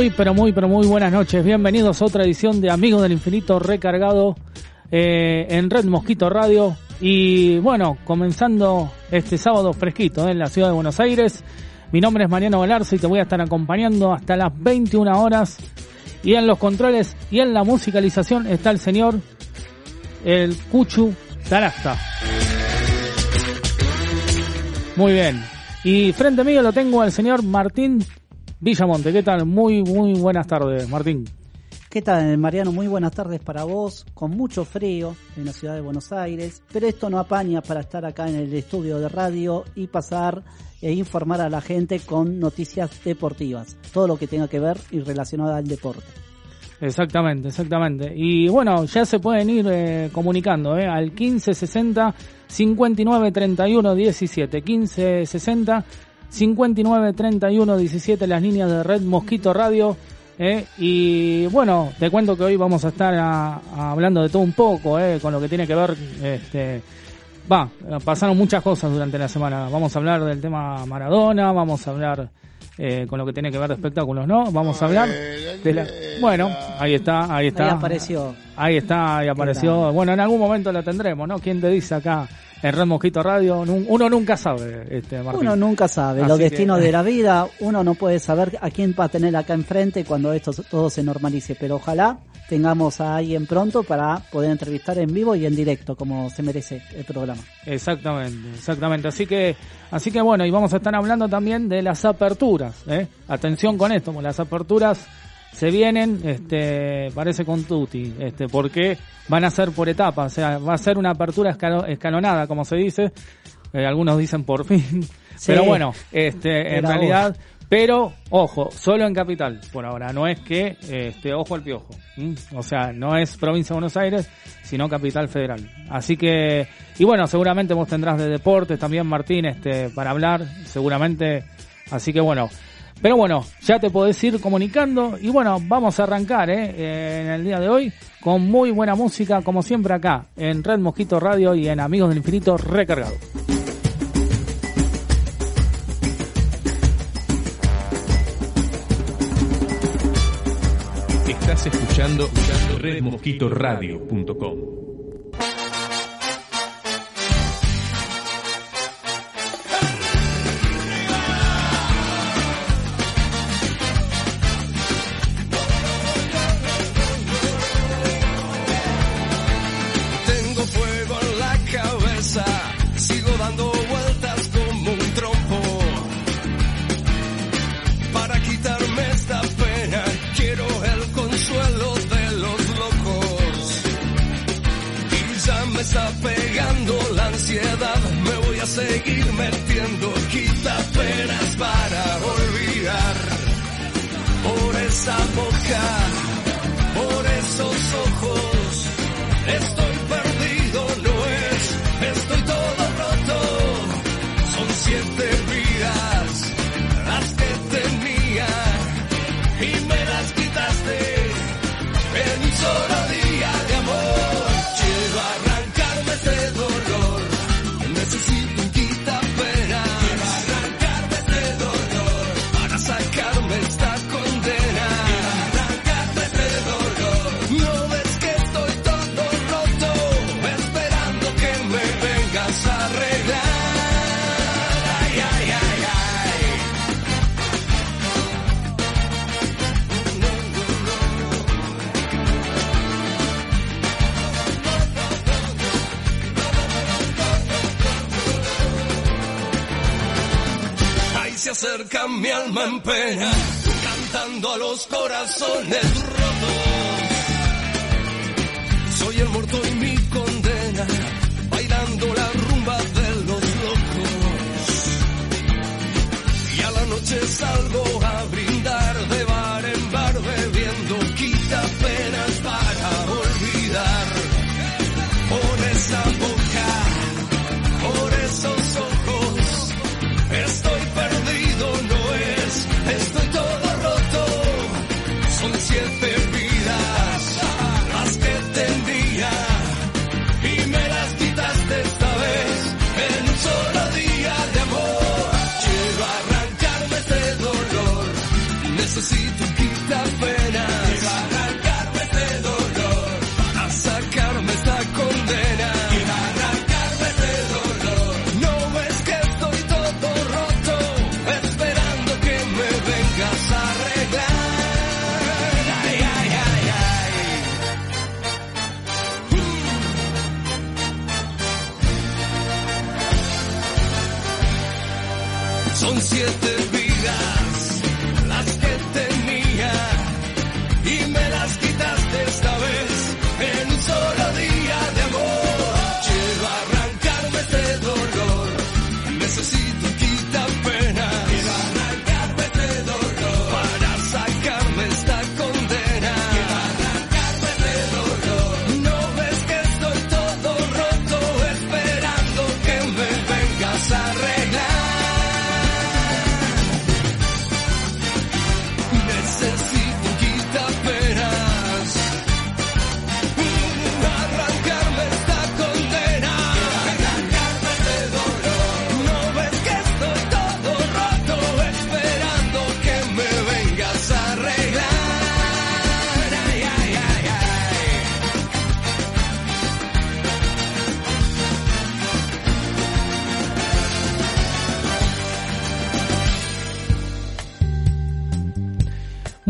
Muy, pero muy, pero muy buenas noches. Bienvenidos a otra edición de Amigos del Infinito recargado eh, en Red Mosquito Radio. Y bueno, comenzando este sábado fresquito eh, en la ciudad de Buenos Aires. Mi nombre es Mariano Galarza y te voy a estar acompañando hasta las 21 horas. Y en los controles y en la musicalización está el señor, el Cuchu Tarasta. Muy bien. Y frente a mí lo tengo al señor Martín Villamonte, ¿qué tal? Muy, muy buenas tardes, Martín. ¿Qué tal, Mariano? Muy buenas tardes para vos, con mucho frío en la ciudad de Buenos Aires, pero esto no apaña para estar acá en el estudio de radio y pasar e informar a la gente con noticias deportivas, todo lo que tenga que ver y relacionado al deporte. Exactamente, exactamente. Y bueno, ya se pueden ir eh, comunicando eh, al 1560 59 31 17. 1560 59 31 17 las líneas de Red Mosquito Radio. Eh, y bueno, te cuento que hoy vamos a estar hablando de todo un poco, eh, con lo que tiene que ver, este, va, pasaron muchas cosas durante la semana. Vamos a hablar del tema Maradona, vamos a hablar eh, con lo que tiene que ver de espectáculos, ¿no? Vamos a hablar de la... Bueno, ahí está, ahí está. Ahí apareció. Ahí está, ahí apareció. Bueno, en algún momento la tendremos, ¿no? ¿Quién te dice acá? En Red Mosquito Radio, uno nunca sabe, este Martín. Uno nunca sabe, los destinos de la vida, uno no puede saber a quién va a tener acá enfrente cuando esto todo se normalice, pero ojalá tengamos a alguien pronto para poder entrevistar en vivo y en directo, como se merece el programa. Exactamente, exactamente. Así que, así que bueno, y vamos a estar hablando también de las aperturas, ¿eh? Atención con esto, las aperturas se vienen, este, parece con Tutti, este, porque van a ser por etapas, o sea, va a ser una apertura escalonada, como se dice, eh, algunos dicen por fin, pero bueno, este, en realidad, pero ojo, solo en capital, por ahora, no es que, este, ojo al piojo, o sea, no es provincia de Buenos Aires, sino capital federal, así que, y bueno, seguramente vos tendrás de deportes también, Martín, este, para hablar, seguramente, así que bueno, pero bueno, ya te podés ir comunicando y bueno, vamos a arrancar ¿eh? en el día de hoy con muy buena música, como siempre acá, en Red Mosquito Radio y en Amigos del Infinito Recargado. Estás escuchando, redmosquitoradio.com. seguir metiendo quita penas para olvidar. Por esa boca, por esos ojos, estoy perdido, no es, estoy todo roto. Son siete mi alma en pena, cantando a los corazones rotos. Soy el muerto y mi condena, bailando la rumba de los locos. Y a la noche salgo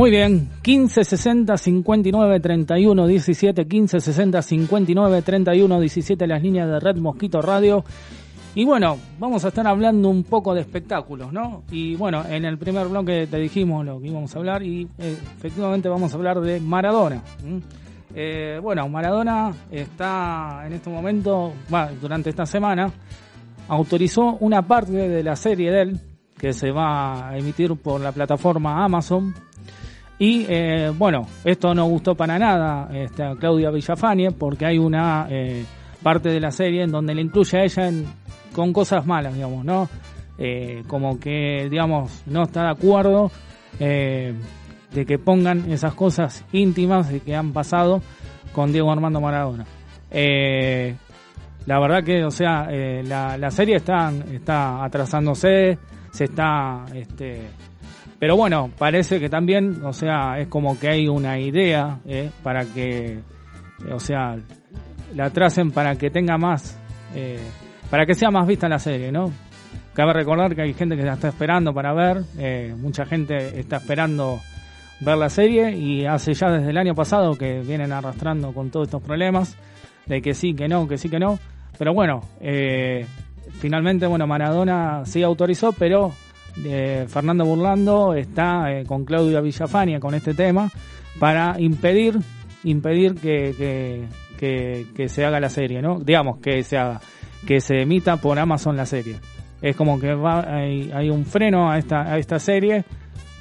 Muy bien, 15 60 59 31 17, 15 60 59 31 17, las líneas de Red Mosquito Radio. Y bueno, vamos a estar hablando un poco de espectáculos, ¿no? Y bueno, en el primer bloque te dijimos lo que íbamos a hablar y eh, efectivamente vamos a hablar de Maradona. ¿m? Eh, bueno, Maradona está en este momento, durante esta semana, autorizó una parte de la serie de él que se va a emitir por la plataforma Amazon. Y eh, bueno, esto no gustó para nada este, a Claudia Villafañe porque hay una eh, parte de la serie en donde le incluye a ella con cosas malas, digamos, ¿no? Eh, como que, digamos, no está de acuerdo de que pongan esas cosas íntimas que han pasado con Diego Armando Maradona. La verdad que, o sea, la, la serie está, está atrasándose, se está, este, pero bueno, parece que también, o sea, es como que hay una idea eh, para que, eh, o sea, la atrasen para que tenga más, eh, para que sea más vista la serie, ¿no? Cabe recordar que hay gente que la está esperando para ver, eh, mucha gente está esperando ver la serie y hace ya desde el año pasado que vienen arrastrando con todos estos problemas de que sí, que no, que sí, que no. Pero bueno, eh, finalmente, bueno, Maradona sí autorizó, pero eh, Fernando Burlando está eh, con Claudia Villafaña con este tema para impedir impedir que, que, que, que se haga la serie, ¿no? Digamos, que se haga, que se emita por Amazon la serie. Es como que va, hay, hay un freno a esta, a esta serie.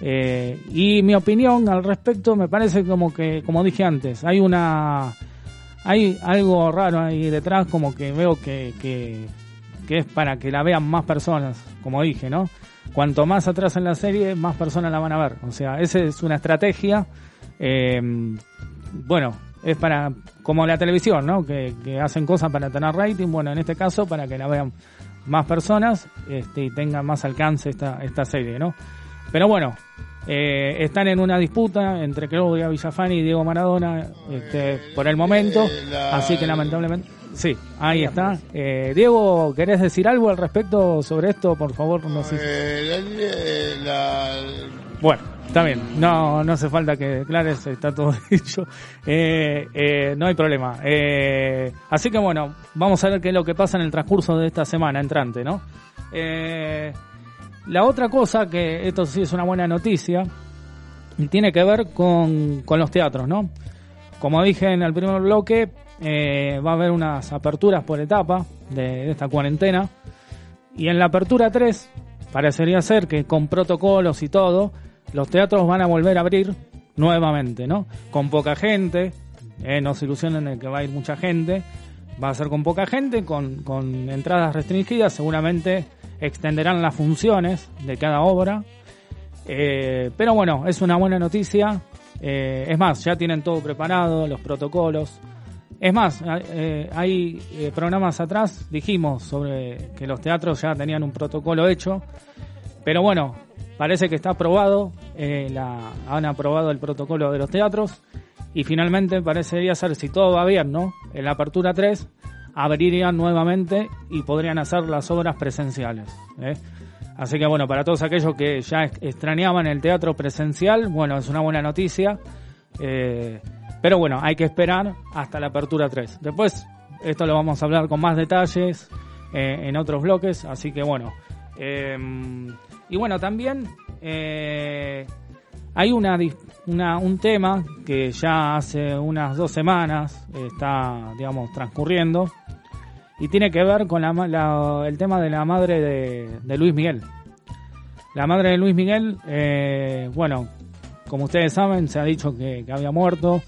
eh, y mi opinión al respecto me parece como que, como dije antes, hay una, hay algo raro ahí detrás, como que veo que, que, que es para que la vean más personas, como dije, ¿no? Cuanto más atrás en la serie, más personas la van a ver. O sea, esa es una estrategia. eh, bueno, es para, como la televisión, ¿no? Que, hacen cosas para tener rating. Bueno, en este caso, para que la vean más personas este, y tenga más alcance esta, esta serie, ¿no? Pero bueno, eh, están en una disputa entre Claudia Villafani y Diego Maradona este, por el momento, así que lamentablemente... Sí, ahí está. Eh, Diego, ¿querés decir algo al respecto sobre esto? Por favor, no sé. Eh, la- la- Bueno, está bien, no, no hace falta que declares, está todo dicho. Eh, eh, no hay problema. Eh, así que bueno, vamos a ver qué es lo que pasa en el transcurso de esta semana entrante, ¿no? Eh, La otra cosa, que esto sí es una buena noticia, tiene que ver con, con los teatros, ¿no? Como dije en el primer bloque, eh, va a haber unas aperturas por etapa de, esta cuarentena. Y en la apertura 3, parecería ser que con protocolos y todo, los teatros van a volver a abrir nuevamente, ¿no? Con poca gente, eh, no se ilusionen de que va a ir mucha gente, va a ser con poca gente, con, con entradas restringidas, seguramente extenderán las funciones de cada obra. Eh, pero bueno, es una buena noticia. Eh, es más, ya tienen todo preparado, los protocolos. Es más, eh, hay eh, programas atrás, dijimos sobre que los teatros ya tenían un protocolo hecho, pero bueno, parece que está aprobado, eh, han aprobado el protocolo de los teatros y finalmente parecería ser, si todo va bien, ¿no? En la apertura 3 abrirían nuevamente y podrían hacer las obras presenciales. Así que bueno, para todos aquellos que ya ex- extrañaban el teatro presencial, bueno, es una buena noticia. Pero bueno, hay que esperar hasta la apertura 3. Después, esto lo vamos a hablar con más detalles eh, en otros bloques, así que bueno. eh, y bueno, también eh, hay una, una- un tema que ya hace unas dos semanas está, digamos, transcurriendo y tiene que ver con la, la- el tema de la madre de, de Luis Miguel. La madre de Luis Miguel, eh, bueno, como ustedes saben, se ha dicho que, que había muerto.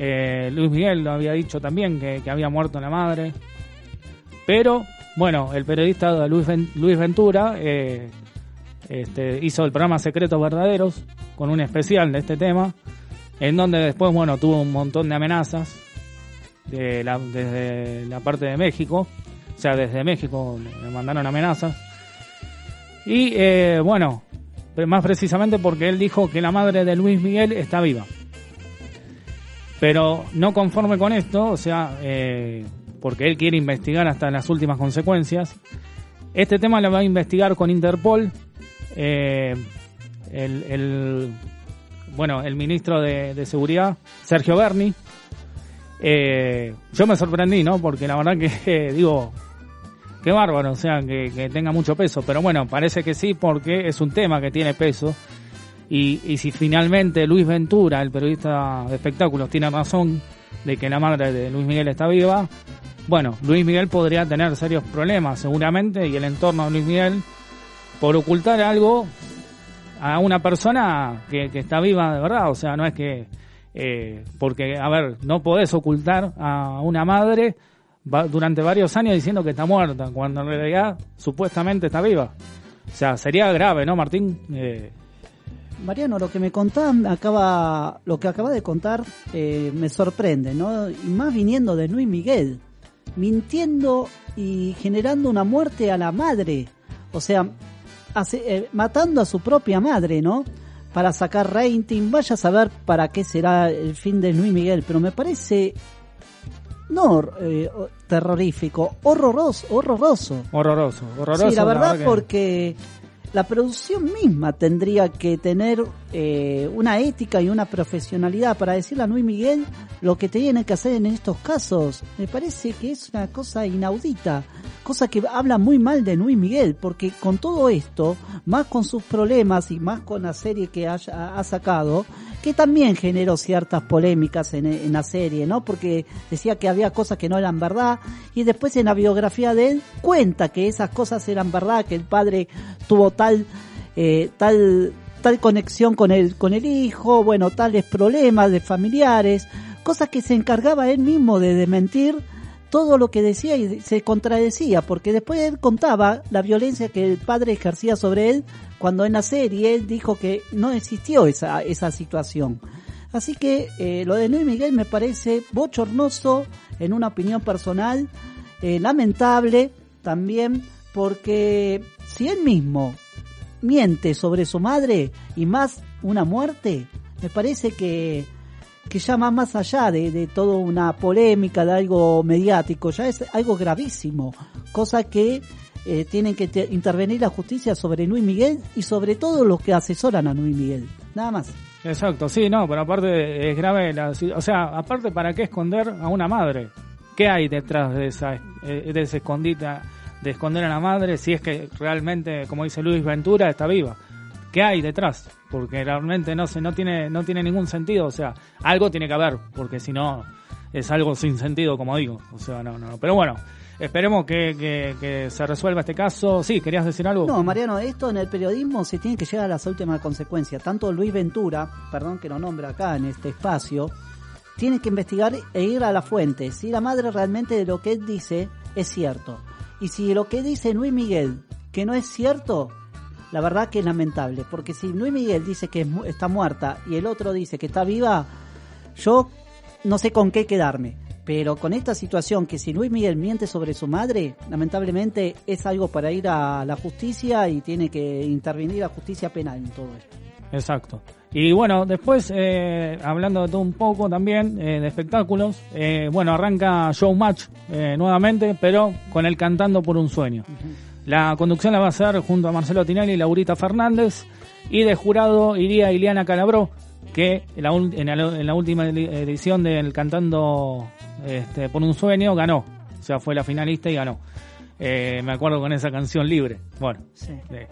Eh, Luis Miguel lo había dicho también que, había muerto la madre. Pero, bueno, el periodista Luis, Luis Ventura eh, este, hizo el programa Secretos Verdaderos con un especial de este tema, en donde después, bueno, tuvo un montón de amenazas de la, desde la parte de México, o sea, desde México le mandaron amenazas. Y eh, bueno, más precisamente porque él dijo que la madre de Luis Miguel está viva. Pero no conforme con esto, o sea, eh, porque él quiere investigar hasta las últimas consecuencias, este tema lo va a investigar con Interpol. eh, el, bueno, el ministro de, Seguridad, Sergio Berni. Eh, yo me sorprendí, ¿no? Porque la verdad que, digo, qué bárbaro, o sea, que tenga mucho peso. Pero bueno, parece que sí, porque es un tema que tiene peso. Y, y si finalmente Luis Ventura, el periodista de espectáculos, tiene razón de que la madre de Luis Miguel está viva, bueno, Luis Miguel podría tener serios problemas seguramente y el entorno de Luis Miguel por ocultar algo a una persona que, está viva de verdad. O sea, no es que... eh, porque, a ver, no podés ocultar a una madre durante varios años diciendo que está muerta, cuando en realidad supuestamente está viva. O sea, sería grave, ¿no, Martín? Eh, Mariano, lo que me contaba, me acaba, lo que acaba de contar eh, me sorprende, ¿no? Y más viniendo de Luis Miguel, mintiendo y generando una muerte a la madre, o sea, hace- eh, matando a su propia madre, ¿no? Para sacar rating, vaya a saber para qué será el fin de Luis Miguel, pero me parece no eh, terrorífico, horroroso, horroroso. horroroso, horroroso. Sí, la verdad que- porque la producción misma tendría que tener eh, una ética y una profesionalidad para decirle a Luis Miguel lo que tiene que hacer en estos casos. Me parece que es una cosa inaudita, cosa que habla muy mal de Luis Miguel, porque con todo esto, más con sus problemas y más con la serie que ha sacado, que también generó ciertas polémicas en, en la serie, ¿no? Porque decía que había cosas que no eran verdad y después en la biografía de él cuenta que esas cosas eran verdad, que el padre tuvo tal eh, tal tal conexión con el con el hijo, bueno, tales problemas de familiares, cosas que se encargaba él mismo de desmentir todo lo que decía y se contradecía, porque después él contaba la violencia que el padre ejercía sobre él cuando en la serie él dijo que no existió esa, esa situación. Así que eh, lo de Luis Miguel me parece bochornoso en una opinión personal, eh, lamentable también, porque si él mismo miente sobre su madre y más una muerte, me parece que, que ya va más allá de, de toda una polémica, de algo mediático, ya es algo gravísimo, cosa que eh, tienen que te- intervenir la justicia sobre Luis Miguel y sobre todo los que asesoran a Luis Miguel. Nada más. Exacto, sí, no, pero aparte es grave, la, o sea, aparte para qué esconder a una madre, ¿qué hay detrás de esa, eh, de ese escondite, de esconder a la madre si es que realmente, como dice Luis Ventura, está viva. ¿Qué hay detrás? Porque realmente no se, no tiene, no tiene ningún sentido. O sea, algo tiene que haber, porque si no es algo sin sentido, como digo. O sea, no, no. Pero bueno, esperemos que, que, se resuelva este caso. Sí, ¿querías decir algo? No, Mariano, esto en el periodismo se tiene que llegar a las últimas consecuencias. Tanto Luis Ventura, perdón que lo nombra acá en este espacio, tiene que investigar e ir a la fuente. Si la madre realmente de lo que él dice es cierto. Y si lo que dice Luis Miguel que no es cierto, la verdad que es lamentable. Porque si Luis Miguel dice que está muerta y el otro dice que está viva, yo no sé con qué quedarme. Pero con esta situación que si Luis Miguel miente sobre su madre, lamentablemente es algo para ir a la justicia y tiene que intervenir la justicia penal en todo esto. Exacto. Y bueno, después, eh, hablando de todo un poco también, eh, de espectáculos, eh, bueno, arranca Showmatch eh, nuevamente, pero con el Cantando por un Sueño. La conducción la va a hacer junto a Marcelo Tinelli y Laurita Fernández, y de jurado iría Ileana Calabró, que en la, en última edición del Cantando este, por un Sueño ganó. O sea, fue la finalista y ganó. Eh, me acuerdo con esa canción libre. Bueno, Sí. eh,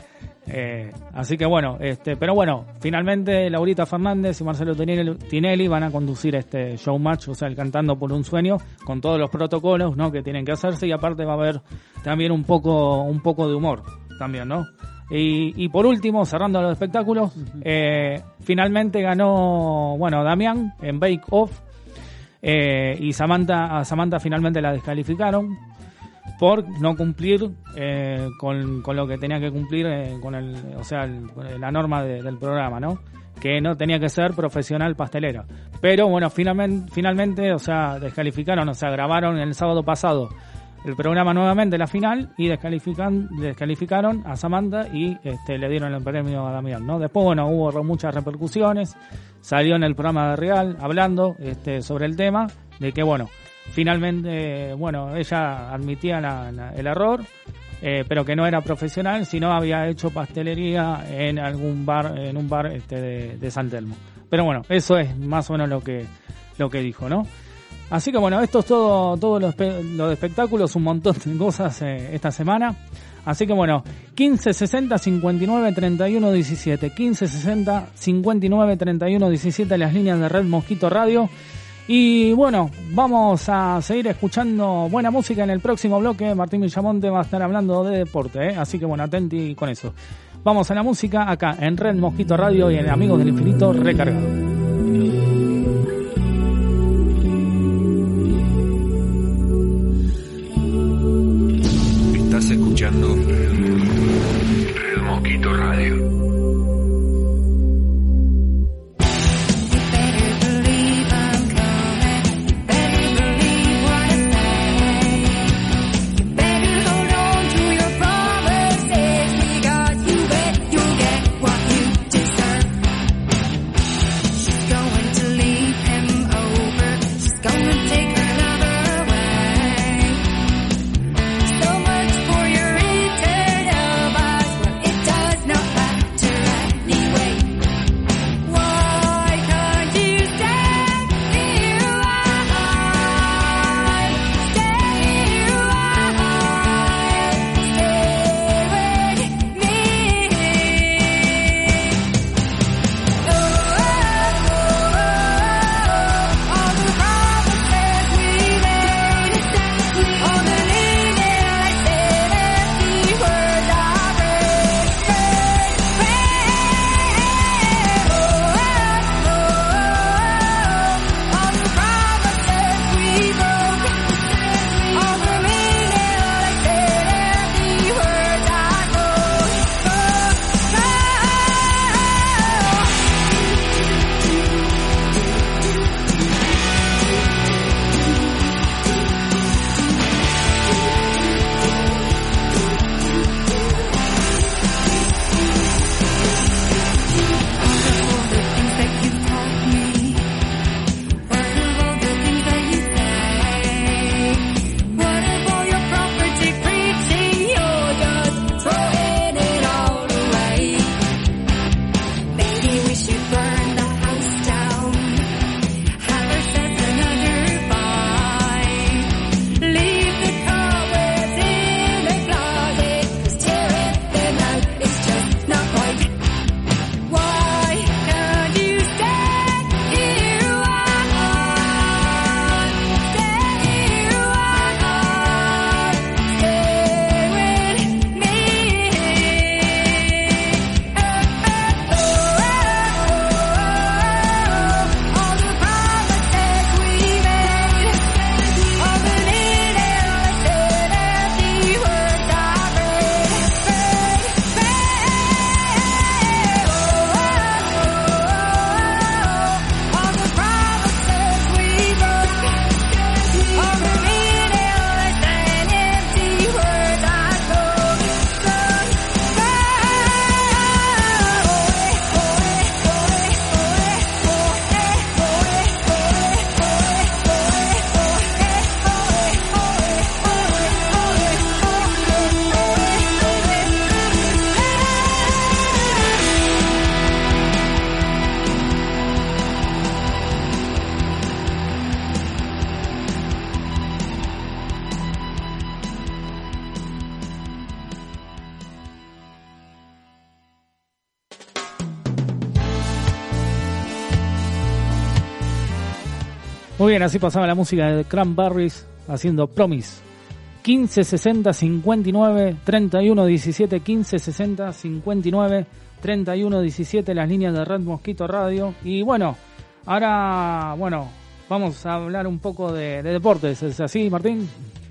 eh, así que bueno, este, pero bueno, finalmente Laurita Fernández y Marcelo Tinelli, van a conducir este showmatch, o sea, el cantando por un sueño, con todos los protocolos, ¿no? Que tienen que hacerse y aparte va a haber también un poco, un poco de humor, también, ¿no? Y, y por último, cerrando los espectáculos, eh, finalmente ganó, bueno, Damián en Bake Off eh, y Samantha, a Samantha finalmente la descalificaron por no cumplir eh, con, con lo que tenía que cumplir eh, con el, o sea, con la norma de- del programa, ¿no? Que no tenía que ser profesional pastelera. Pero bueno, finalmente, finalmente, o sea, descalificaron, o sea, grabaron el sábado pasado el programa nuevamente, la final, y descalifican, descalificaron a Samantha y este, le dieron el premio a Damián, ¿no? Después, bueno, hubo muchas repercusiones, salió en el programa de Real hablando este, sobre el tema, de que, bueno, finalmente, bueno, ella admitía el error, eh, pero que no era profesional, sino había hecho pastelería en algún bar, en un bar este, de, San Telmo. Pero bueno, eso es más o menos lo que, lo que dijo, ¿no? Así que bueno, esto es todo, todo lo, lo de espectáculos, un montón de cosas eh, esta semana. Así que bueno, 15 60 59 31 17, 15 60 59 31 17 las líneas de Red Mosquito Radio. Y bueno, vamos a seguir escuchando buena música en el próximo bloque. Martín Villamonte va a estar hablando de deporte, ¿eh? así que bueno, atenti con eso. Vamos a la música acá en Red Mosquito Radio y en Amigos del Infinito recargado. Bien, así pasaba la música de Cranberries haciendo Promise. 15 60 59 31 17 15 60 59 31 17 las líneas de Red Mosquito Radio y bueno ahora bueno vamos a hablar un poco de, de deportes es así Martín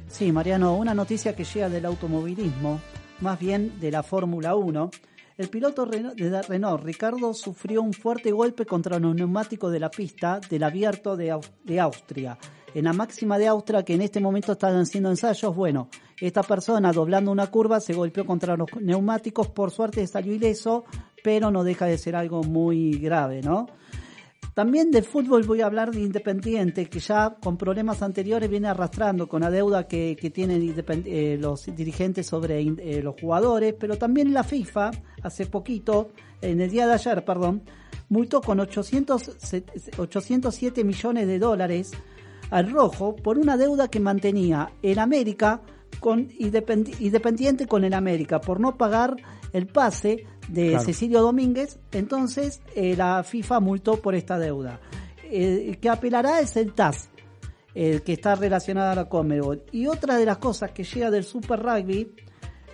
Sí, Mariano, una noticia que llega del automovilismo, más bien de la Fórmula 1. El piloto de Renault, Ricardo, sufrió un fuerte golpe contra los neumáticos de la pista del abierto de, de Austria. En la máxima de Austria, que en este momento están haciendo ensayos, bueno, esta persona doblando una curva se golpeó contra los neumáticos, por suerte salió ileso, pero no deja de ser algo muy grave, ¿no? También de fútbol voy a hablar de Independiente, que ya con problemas anteriores viene arrastrando con la deuda que, que tienen eh, los dirigentes sobre eh, los jugadores, pero también la FIFA, hace poquito, en el día de ayer, perdón, multó con 800, se- 807 millones de dólares al rojo por una deuda que mantenía en América con Independ- Independiente con el América por no pagar el pase de Claro. Cecilio Domínguez, entonces eh, la FIFA multó por esta deuda. Eh, El que apelará es el TAS, el que está relacionado a la Conmebol. Y otra de las cosas que llega del Super Rugby,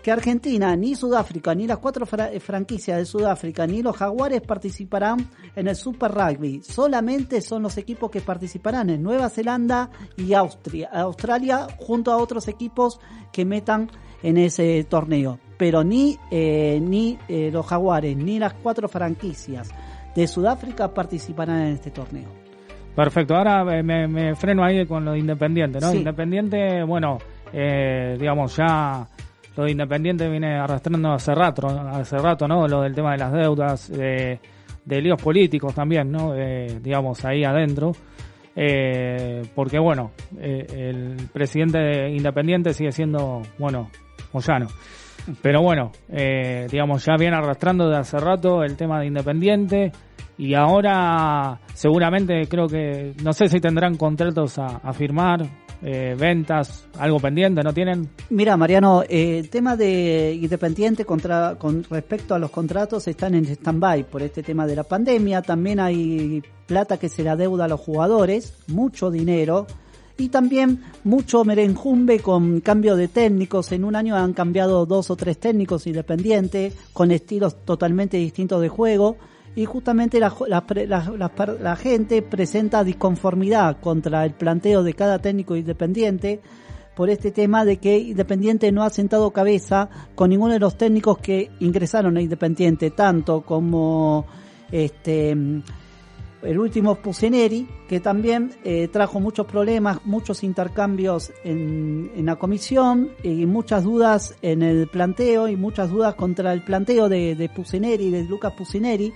que Argentina, ni Sudáfrica, ni las cuatro fra- eh, franquicias de Sudáfrica, ni los Jaguares participarán en el Super Rugby. Solamente son los equipos que participarán en Nueva Zelanda y Austria, Australia, junto a otros equipos que metan en ese torneo. Pero ni, eh, ni eh, los Jaguares, ni las cuatro franquicias de Sudáfrica participarán en este torneo. Perfecto, ahora eh, me, me freno ahí con lo de Independiente, ¿no? Sí. Independiente, bueno, eh, digamos, ya lo de Independiente viene arrastrando hace rato, hace rato, ¿no? Lo del tema de las deudas, eh, de líos políticos también, ¿no? Eh, digamos, ahí adentro. Eh, porque, bueno, el presidente de Independiente sigue siendo, bueno, Moyano. Pero bueno, eh, digamos, ya viene arrastrando de hace rato el tema de Independiente y ahora seguramente creo que, no sé si tendrán contratos a, firmar, eh, ventas, algo pendiente, ¿no tienen? Mira, Mariano, eh, el tema de Independiente contra, con respecto a los contratos están en stand-by por este tema de la pandemia. También hay plata que se la deuda a los jugadores, mucho dinero. Y también mucho merenjumbe con cambio de técnicos. En un año han cambiado dos o tres técnicos independientes con estilos totalmente distintos de juego. Y justamente la, la, gente presenta disconformidad contra el planteo de cada técnico independiente por este tema de que Independiente no ha sentado cabeza con ninguno de los técnicos que ingresaron a Independiente, tanto como este el último Pusineri, que también eh, trajo muchos problemas, muchos intercambios en, en, la comisión y muchas dudas en el planteo y muchas dudas contra el planteo de, de Pusineri, de Lucas Pusineri,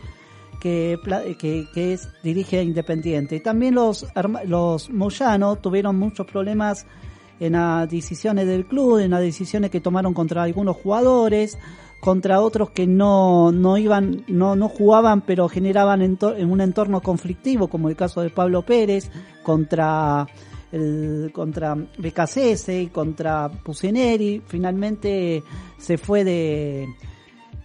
que, que, que es, dirige Independiente. Y también los, los Moyano tuvieron muchos problemas en las decisiones del club, en las decisiones que tomaron contra algunos jugadores, contra otros que no, no iban, no, no jugaban, pero generaban en, un entorno conflictivo, como el caso de Pablo Pérez, contra el, contra y contra Pusineri, finalmente se fue de,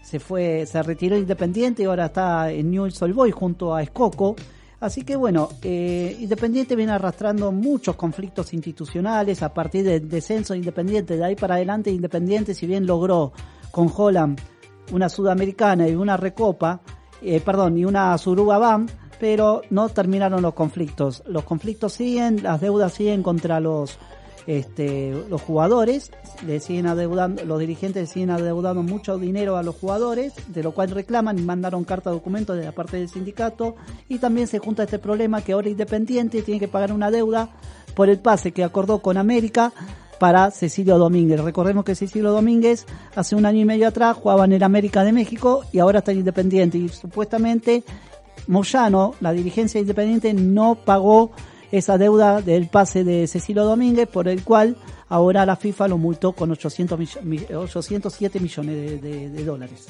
se fue, se retiró Independiente y ahora está en Newell's Old junto a Escoco. Así que bueno, eh, Independiente viene arrastrando muchos conflictos institucionales a partir del descenso de Independiente. De ahí para adelante, Independiente, si bien logró con Holland una sudamericana y una recopa, eh, perdón, y una Suruba BAM, pero no terminaron los conflictos. Los conflictos siguen, las deudas siguen contra los este, los jugadores, le siguen adeudando, los dirigentes siguen adeudando mucho dinero a los jugadores, de lo cual reclaman y mandaron carta de documento de la parte del sindicato, y también se junta este problema que ahora Independiente tiene que pagar una deuda por el pase que acordó con América para Cecilio Domínguez. Recordemos que Cecilio Domínguez hace un año y medio atrás jugaba en el América de México y ahora está en Independiente y supuestamente Moyano, la dirigencia de Independiente, no pagó esa deuda del pase de Cecilio Domínguez, por el cual ahora la FIFA lo multó con 800 mill 807 millones de, de, de, dólares.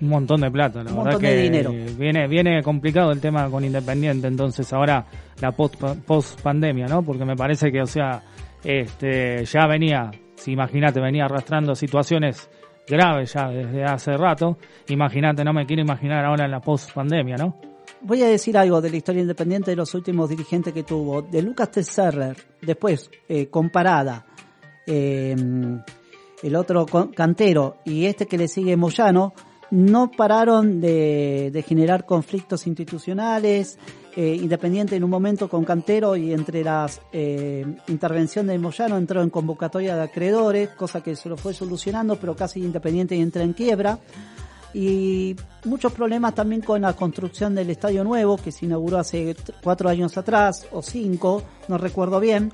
Un montón de plata, la Un verdad montón que de dinero. Viene, viene complicado el tema con Independiente, entonces ahora la post, post pandemia, ¿no? Porque me parece que, o sea, este, ya venía, si imagínate, venía arrastrando situaciones graves ya desde hace rato. Imagínate, no me quiero imaginar ahora en la post pandemia, ¿no? voy a decir algo de la historia independiente de los últimos dirigentes que tuvo. De Lucas Tesserler, después eh, comparada, eh, el otro cantero y este que le sigue Moyano, no pararon de generar conflictos institucionales. Eh, Independiente en un momento con Cantero y entre las eh, intervención de Moyano entró en convocatoria de acreedores, cosa que se lo fue solucionando, pero casi Independiente entra en quiebra y muchos problemas también con la construcción del estadio nuevo que se inauguró hace cuatro años atrás o cinco, no recuerdo bien.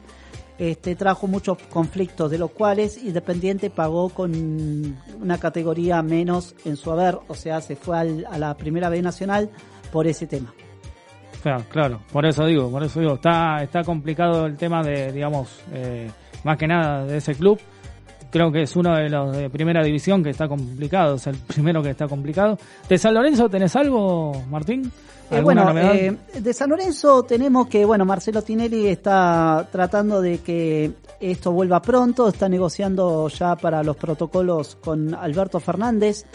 Este trajo muchos conflictos, de los cuales Independiente pagó con una categoría menos en su haber, o sea, se fue al- a la primera B nacional por ese tema. Claro, claro, por eso digo, por eso digo, está, está complicado el tema de, digamos, eh, más que nada de ese club. Creo que es uno de los de primera división que está complicado, es el primero que está complicado. ¿De San Lorenzo tenés algo, Martín? Eh, ¿Alguna bueno, eh, de San Lorenzo tenemos que, bueno, Marcelo Tinelli está tratando de que esto vuelva pronto, está negociando ya para los protocolos con Alberto Fernández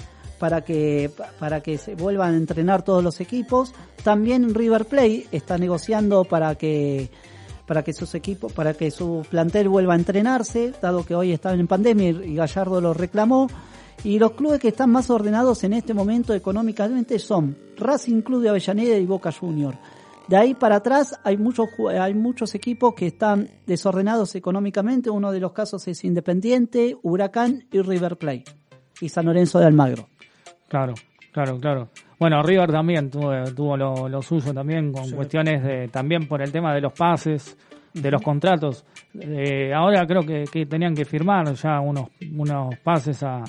para que para que se vuelvan a entrenar todos los equipos. También River Plate está negociando para que para que sus equipos, para que su plantel vuelva a entrenarse, dado que hoy están en pandemia y Gallardo lo reclamó. Y los clubes que están más ordenados en este momento económicamente son Racing Club de Avellaneda y Boca Junior. De ahí para atrás hay muchos hay muchos equipos que están desordenados económicamente. Uno de los casos es Independiente, Huracán y River Plate y San Lorenzo de Almagro. Claro, claro, claro. Bueno, River también tuvo, tuvo lo, lo suyo también con cuestiones de, también por el tema de los pases, de los contratos. Eh, ahora creo que, que tenían que firmar ya unos, unos pases a,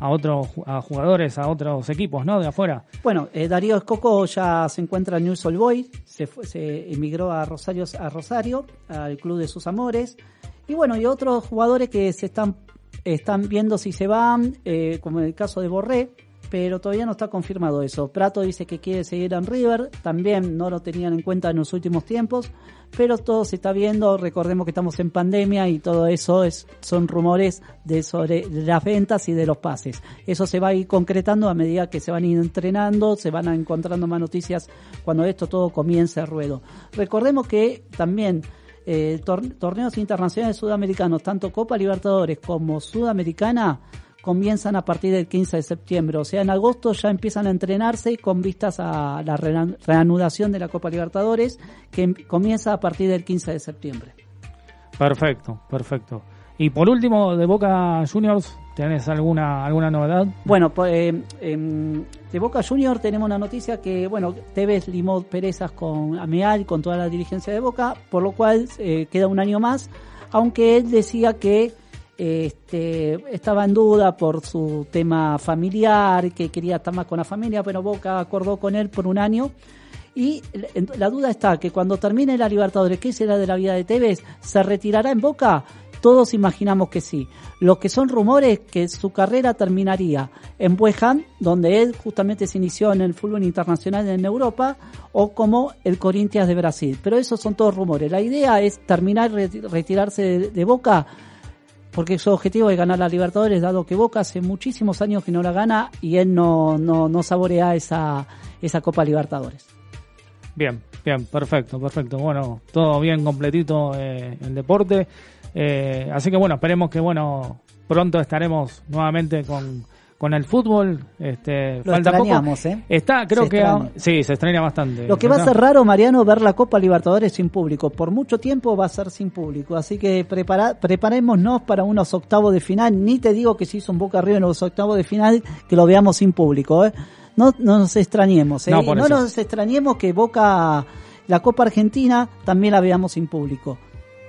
a otros a jugadores, a otros equipos, ¿no? De afuera. Bueno, eh, Darío Escoco ya se encuentra en News All Boys, se, fue- se emigró a Rosario, a Rosario, al club de sus amores. Y bueno, y otros jugadores que se están, están viendo si se van, eh, como en el caso de Borré, pero todavía no está confirmado eso. Prato dice que quiere seguir en River, también no lo tenían en cuenta en los últimos tiempos, pero todo se está viendo, recordemos que estamos en pandemia y todo eso es, son rumores de sobre las ventas y de los pases. Eso se va a ir concretando a medida que se van entrenando, se van encontrando más noticias cuando esto todo comience a ruedo. Recordemos que también eh, tor- torneos internacionales sudamericanos, tanto Copa Libertadores como Sudamericana, comienzan a partir del 15 de septiembre. O sea, en agosto ya empiezan a entrenarse con vistas a la rean- reanudación de la Copa Libertadores, que em- comienza a partir del 15 de septiembre. Perfecto, perfecto. Y por último, de Boca Juniors, ¿tenés alguna, alguna novedad? Bueno, pues, eh, em, de Boca Junior tenemos una noticia que, bueno, Tevez limó perezas con Ameal, con toda la dirigencia de Boca, por lo cual eh, queda un año más, aunque él decía que este, estaba en duda por su tema familiar, que quería estar más con la familia, pero Boca acordó con él por un año. Y la- duda está que cuando termine la Libertadores, ¿qué será de la vida de Tevez? ¿Se retirará en Boca? Todos imaginamos que sí. Lo que son rumores que su carrera terminaría en Ham, donde él justamente se inició en el fútbol internacional en Europa, o como el Corinthians de Brasil. Pero esos son todos rumores. La idea es terminar, reti- retirarse de Boca, porque su objetivo es ganar la Libertadores, dado que Boca hace muchísimos años que no la gana y él no, no, no saborea esa, esa Copa Libertadores. Bien, bien, perfecto, perfecto. Bueno, todo bien completito eh, el deporte. Eh, así que bueno, esperemos que bueno pronto estaremos nuevamente con, con el fútbol. Este, Lo falta poco. ¿eh? Está, creo Se que extraña. sí, se extraña bastante. Lo que va a ser raro, Mariano, ver la Copa Libertadores sin público. Por mucho tiempo va a ser sin público. Así que prepara, preparémonos para unos octavos de final. Ni te digo que si hizo un Boca arriba en los octavos de final, que lo veamos sin público. ¿eh? No, no nos extrañemos. ¿eh? No, nos extrañemos que Boca, la Copa Argentina, también la veamos sin público.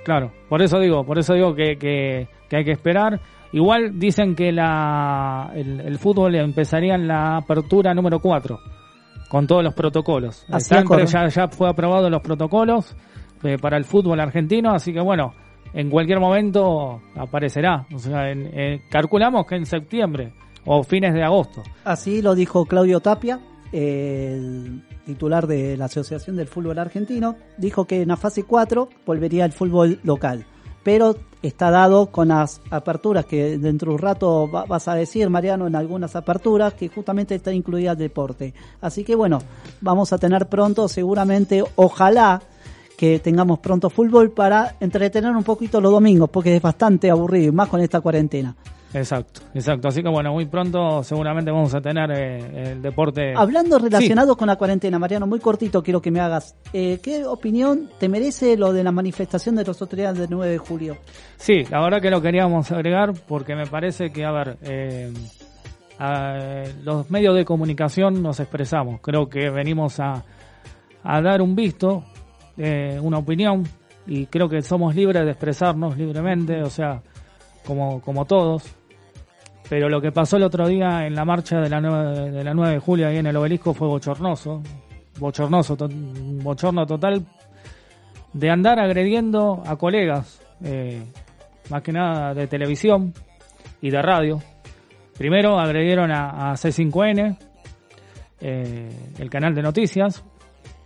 Claro, por eso digo, por eso digo que, que, que hay que esperar. Igual dicen que la, el, el fútbol empezaría en la apertura número 4, con todos los protocolos. Así acorde. ya, ya fue aprobado los protocolos eh, para el fútbol argentino, así que bueno, en cualquier momento aparecerá. O sea, en- eh, calculamos que en septiembre o fines de agosto. Así lo dijo Claudio Tapia, el titular de la Asociación del Fútbol Argentino. Dijo que en la fase 4 volvería el fútbol local. Pero está dado con las aperturas que dentro de un rato va- vas a decir, Mariano, en algunas aperturas que justamente está incluida el deporte. Así que bueno, vamos a tener pronto, seguramente, ojalá que tengamos pronto fútbol para entretener un poquito los domingos, porque es bastante aburrido, y más con esta cuarentena. Exacto, exacto. Así que bueno, muy pronto seguramente vamos a tener eh, el deporte. Hablando relacionado con la cuarentena, Mariano, muy cortito quiero que me hagas. Eh, ¿Qué opinión te merece lo de la manifestación de los autoridades del 9 de julio? Sí, la verdad que lo queríamos agregar porque me parece que, a ver, eh, a- los medios de comunicación nos expresamos. Creo que venimos a, a dar un visto, eh, una opinión, y creo que somos libres de expresarnos libremente, o sea, como, como todos. Pero lo que pasó el otro día en la marcha de la 9 de, la 9 de julio ahí en el obelisco fue bochornoso. Bochornoso, bochorno total de andar agrediendo a colegas, eh, más que nada de televisión y de radio. Primero agredieron a, a C5N, eh, el canal de noticias,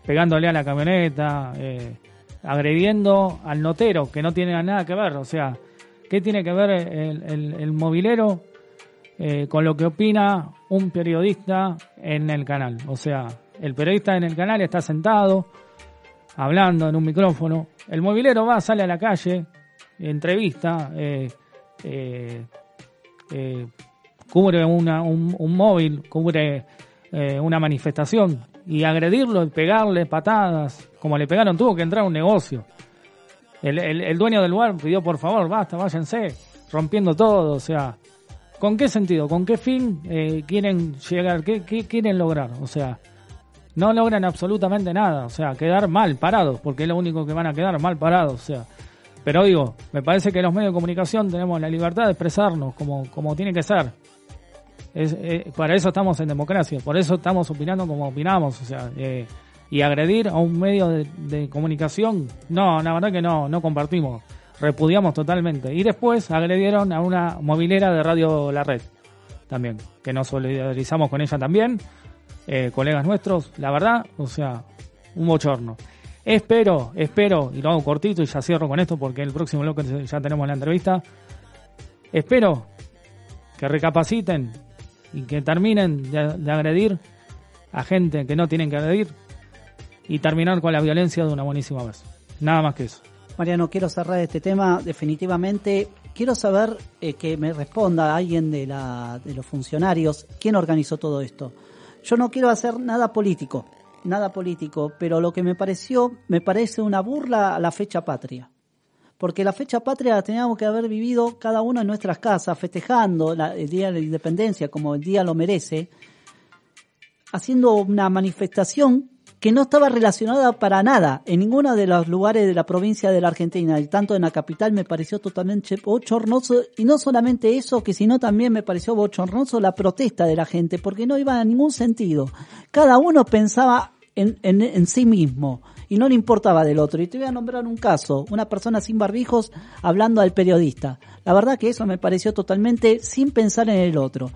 pegándole a la camioneta, eh, agrediendo al notero, que no tiene nada que ver. O sea, ¿qué tiene que ver el, el- el movilero eh, con lo que opina un periodista en el canal? O sea, el periodista en el canal está sentado, hablando en un micrófono. El movilero va, sale a la calle, entrevista, eh, eh, cubre una, un, móvil, cubre una manifestación y agredirlo pegarle patadas, como le pegaron, tuvo que entrar a un negocio. El, el- el dueño del lugar pidió por favor, basta, váyanse, rompiendo todo, o sea, ¿con qué sentido? ¿Con qué fin eh, quieren llegar? ¿Qué, quieren lograr? O sea, no logran absolutamente nada, o sea, quedar mal parados, porque es lo único que van a quedar mal parados, o sea. Pero digo, me parece que los medios de comunicación tenemos la libertad de expresarnos como, como tiene que ser. Es, eh, para eso estamos en democracia, por eso estamos opinando como opinamos, o sea, eh, y agredir a un medio de, de comunicación, no, la verdad que no, no compartimos, repudiamos totalmente. Y después agredieron a una movilera de Radio La Red, también, que nos solidarizamos con ella también, eh, colegas nuestros, la verdad, o sea, un bochorno. Espero, espero, y lo hago cortito y ya cierro con esto porque el próximo bloque ya tenemos la entrevista. Espero que recapaciten y que terminen de, de agredir a gente que no tienen que agredir y terminar con la violencia de una buenísima vez. Nada más que eso. Mariano, quiero cerrar este tema definitivamente. Quiero saber eh, que me responda alguien de, la, de los funcionarios quién organizó todo esto. Yo no quiero hacer nada político, nada político, pero lo que me pareció, me parece una burla a la fecha patria. Porque la fecha patria la teníamos que haber vivido cada uno en nuestras casas, festejando la- el Día de la Independencia como el día lo merece, haciendo una manifestación que no estaba relacionada para nada en ninguno de los lugares de la provincia de la Argentina, y tanto en la capital me pareció totalmente bochornoso, y no solamente eso, que sino también me pareció bochornoso la protesta de la gente, porque no iba a ningún sentido. Cada uno pensaba en, en, en sí mismo y no le importaba del otro. Y te voy a nombrar un caso, una persona sin barbijos hablando al periodista. La verdad que eso me pareció totalmente sin pensar en el otro.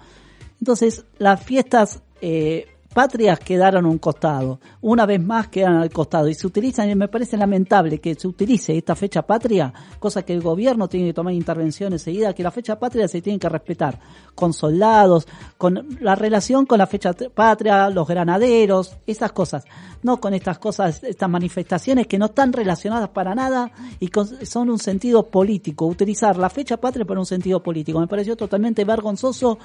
Entonces, las fiestas eh, patrias quedaron a un costado. Una vez más quedan al costado. Y se utilizan, y me parece lamentable que se utilice esta fecha patria, cosa que el gobierno tiene que tomar intervención enseguida, que la fecha patria se tiene que respetar. Con soldados, con la relación con la fecha patria, los granaderos, esas cosas. No con estas cosas, estas manifestaciones que no están relacionadas para nada y con- son un sentido político. Utilizar la fecha patria por un sentido político. Me pareció totalmente vergonzoso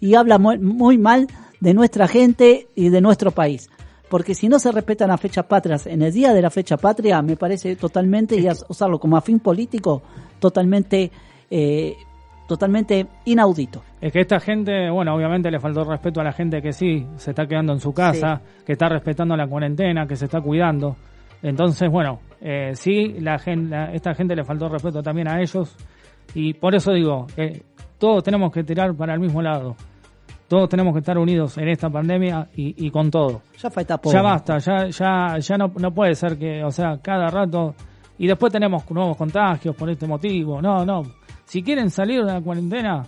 y habla muy, muy mal de nuestra gente y de nuestro país. Porque si no se respetan las fechas patrias en el día de la fecha patria, me parece totalmente, y usarlo como afín político, totalmente, eh, totalmente inaudito. Es que esta gente, bueno, obviamente le faltó respeto a la gente que sí se está quedando en su casa, que está respetando la cuarentena, que se está cuidando. Entonces, bueno, eh, sí, la gen- la- esta gente le faltó respeto también a ellos. Y por eso digo, eh, todos tenemos que tirar para el mismo lado. Todos tenemos que estar unidos en esta pandemia y, y con todo. Ya falta poco. Ya basta, ya, ya, ya no, no puede ser que, o sea, cada rato. Y después tenemos nuevos contagios por este motivo. No, no. Si quieren salir de la cuarentena,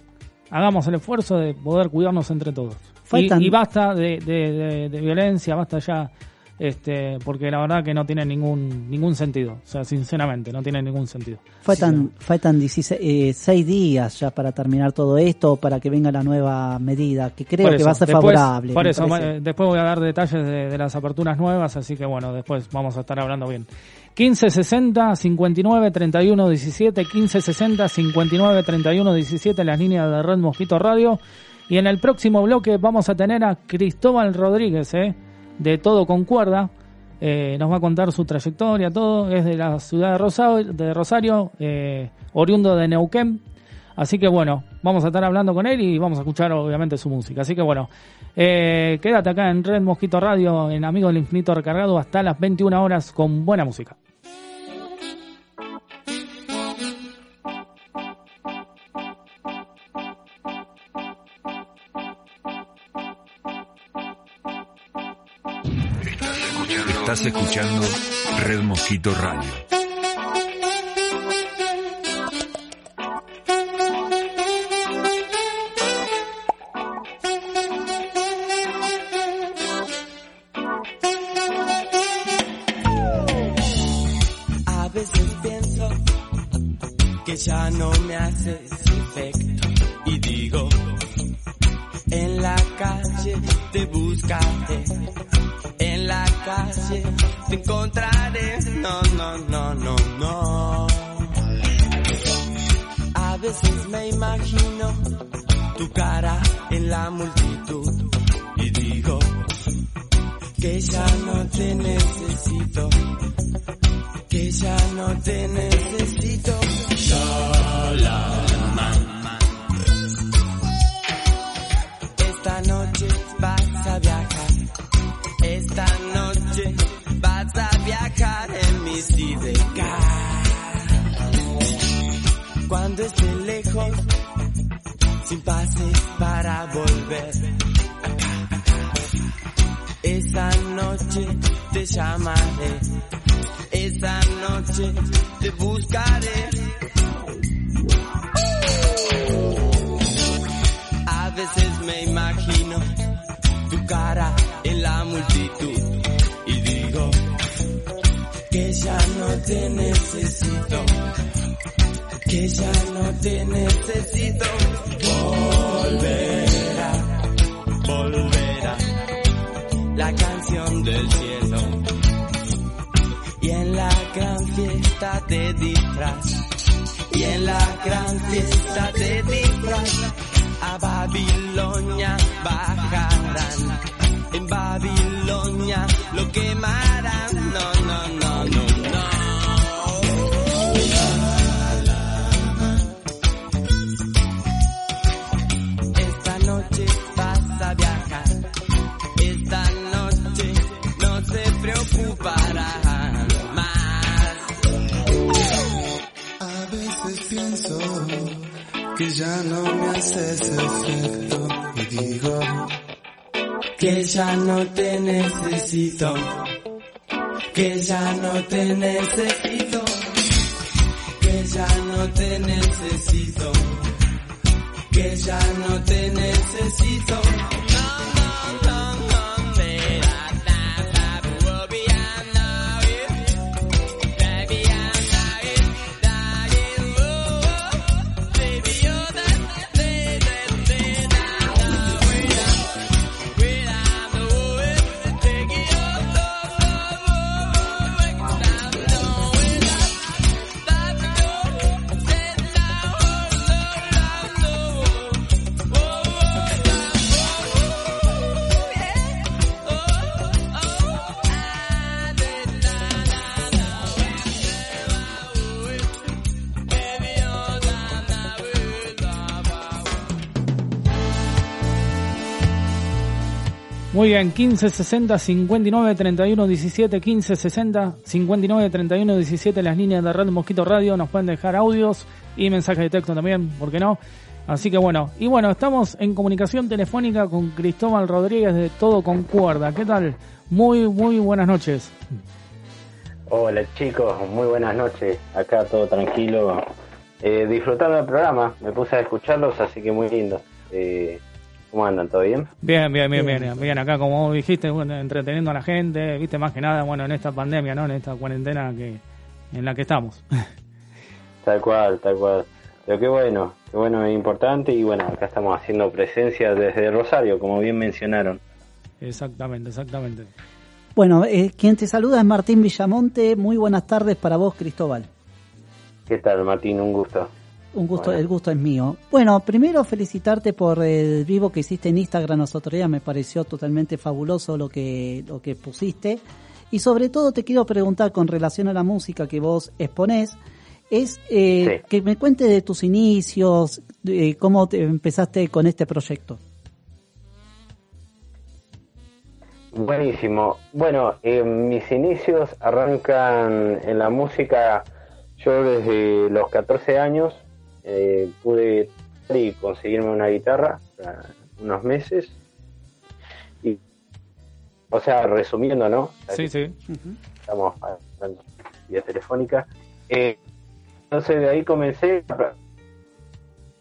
hagamos el esfuerzo de poder cuidarnos entre todos. Y, Faltan- y basta de, de, de- de violencia, basta ya este, porque la verdad que no tiene ningún ningún sentido, o sea, sinceramente, no tiene ningún sentido. Faltan, faltan 16, eh, seis días ya para terminar todo esto, para que venga la nueva medida, que creo que va a ser después- favorable. Por eso, parece. eh, después voy a dar detalles de, de las aperturas nuevas, así que bueno, después vamos a estar hablando bien. 1560 59 31 17, 1560 59 31 17, las líneas de Red Mosquito Radio. Y en el próximo bloque vamos a tener a Cristóbal Rodríguez, ¿eh? De Todo Concuerda. Eh, nos va a contar su trayectoria, todo. Es de la ciudad de Rosario, de Rosario eh, oriundo de Neuquén. Así que bueno, vamos a estar hablando con él y vamos a escuchar obviamente su música. Así que bueno, eh, quédate acá en Red Mosquito Radio, en Amigo del Infinito Recargado, hasta las 21 horas con buena música. Estás escuchando Red Mosquito Radio. Noche Muy bien, 15 60 59 31 17, 15 60 59 31 17, las líneas de Red Mosquito Radio, nos pueden dejar audios y mensajes de texto también, ¿por qué no? Así que bueno, y bueno, estamos en comunicación telefónica con Cristóbal Rodríguez de Todo Concuerda. ¿Qué tal? Muy, muy buenas noches. Hola chicos, muy buenas noches. Acá todo tranquilo, eh, disfrutando del programa. Me puse a escucharlos, así que muy lindo. Eh, ¿Cómo andan? ¿Todo bien? Bien, bien, bien, bien, bien. Acá, como vos dijiste, bueno, entreteniendo a la gente, viste, más que nada, bueno, en esta pandemia, ¿no? En esta cuarentena que en la que estamos. Tal cual, tal cual. Pero qué bueno, qué bueno, es importante y bueno, acá estamos haciendo presencia desde Rosario, como bien mencionaron. exactamente, exactamente. Bueno, eh, quien te saluda es Martín Villamonte. Muy buenas tardes para vos, Cristóbal. ¿Qué tal, Martín? Un gusto. Un gusto, el gusto es mío. Bueno, primero felicitarte por el vivo que hiciste en Instagram los otros días, me pareció totalmente fabuloso lo que, lo que pusiste. Y sobre todo te quiero preguntar con relación a la música que vos exponés, es eh, Sí. que me cuentes de tus inicios, de cómo te empezaste con este proyecto. Buenísimo. Bueno, eh, mis inicios arrancan en la música. Yo desde los 14 años eh, pude y conseguirme una guitarra unos meses. Y, o sea, resumiendo, ¿no? Sí, sí. Estamos hablando vía telefónica. Eh, entonces de ahí comencé a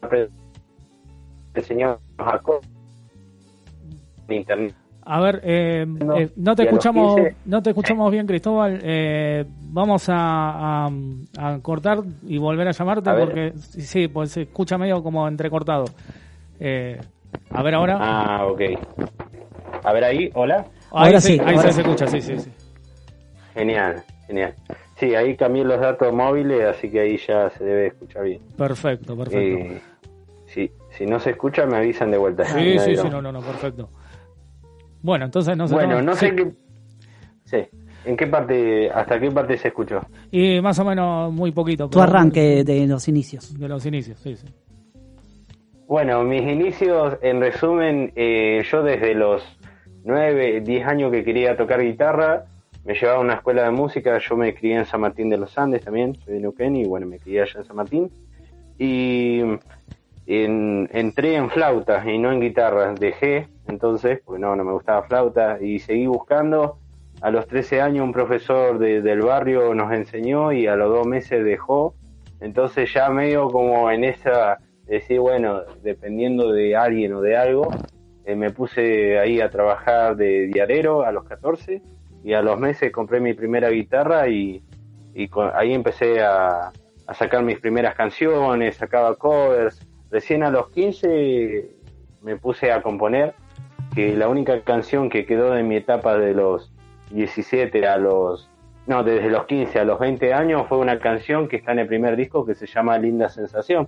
aprender enseñar los acordes en internet. A ver, eh, No, eh, no te escuchamos, 15. no te escuchamos bien, Cristóbal. Eh, vamos a, a- a cortar y volver a llamarte A ver. porque sí, pues se escucha medio como entrecortado. Eh, a ver ahora. Ah, ok. A ver ahí, hola. ahí ahora sí, sí, ahí ahora se, sí. escucha, sí, sí, sí. Genial, genial. Sí, ahí cambié los datos móviles, así que ahí ya se debe escuchar bien. Perfecto, perfecto. Eh, si, si no se escucha, me avisan de vuelta. sí, sí, sí, no, no, no, perfecto. Bueno, entonces no sé. Bueno, no sé sí. qué... Sí, ¿en qué parte, hasta qué parte se escuchó? Y más o menos muy poquito. Tu arranque de los inicios. De los inicios, sí, sí. Bueno, mis inicios, en resumen, eh, yo desde los 9, 10 años que quería tocar guitarra, me llevaba a una escuela de música, yo me crié en San Martín de los Andes también, soy de Neuquén y bueno, me crié allá en San Martín. Y en- entré en flauta y no en guitarra, dejé entonces, porque no, no me gustaba flauta, y seguí buscando. A los 13 años un profesor de- del barrio nos enseñó y a los dos meses dejó. Entonces ya medio como en esa, decir, bueno, dependiendo de alguien o de algo, eh, me puse ahí a trabajar de diarero a los 14 y a los meses compré mi primera guitarra y, ahí empecé a, a sacar mis primeras canciones, sacaba covers. Recién a los 15 me puse a componer, que la única canción que quedó de mi etapa de los 17 a los... No, desde los 15 a los 20 años fue una canción que está en el primer disco que se llama Linda Sensación.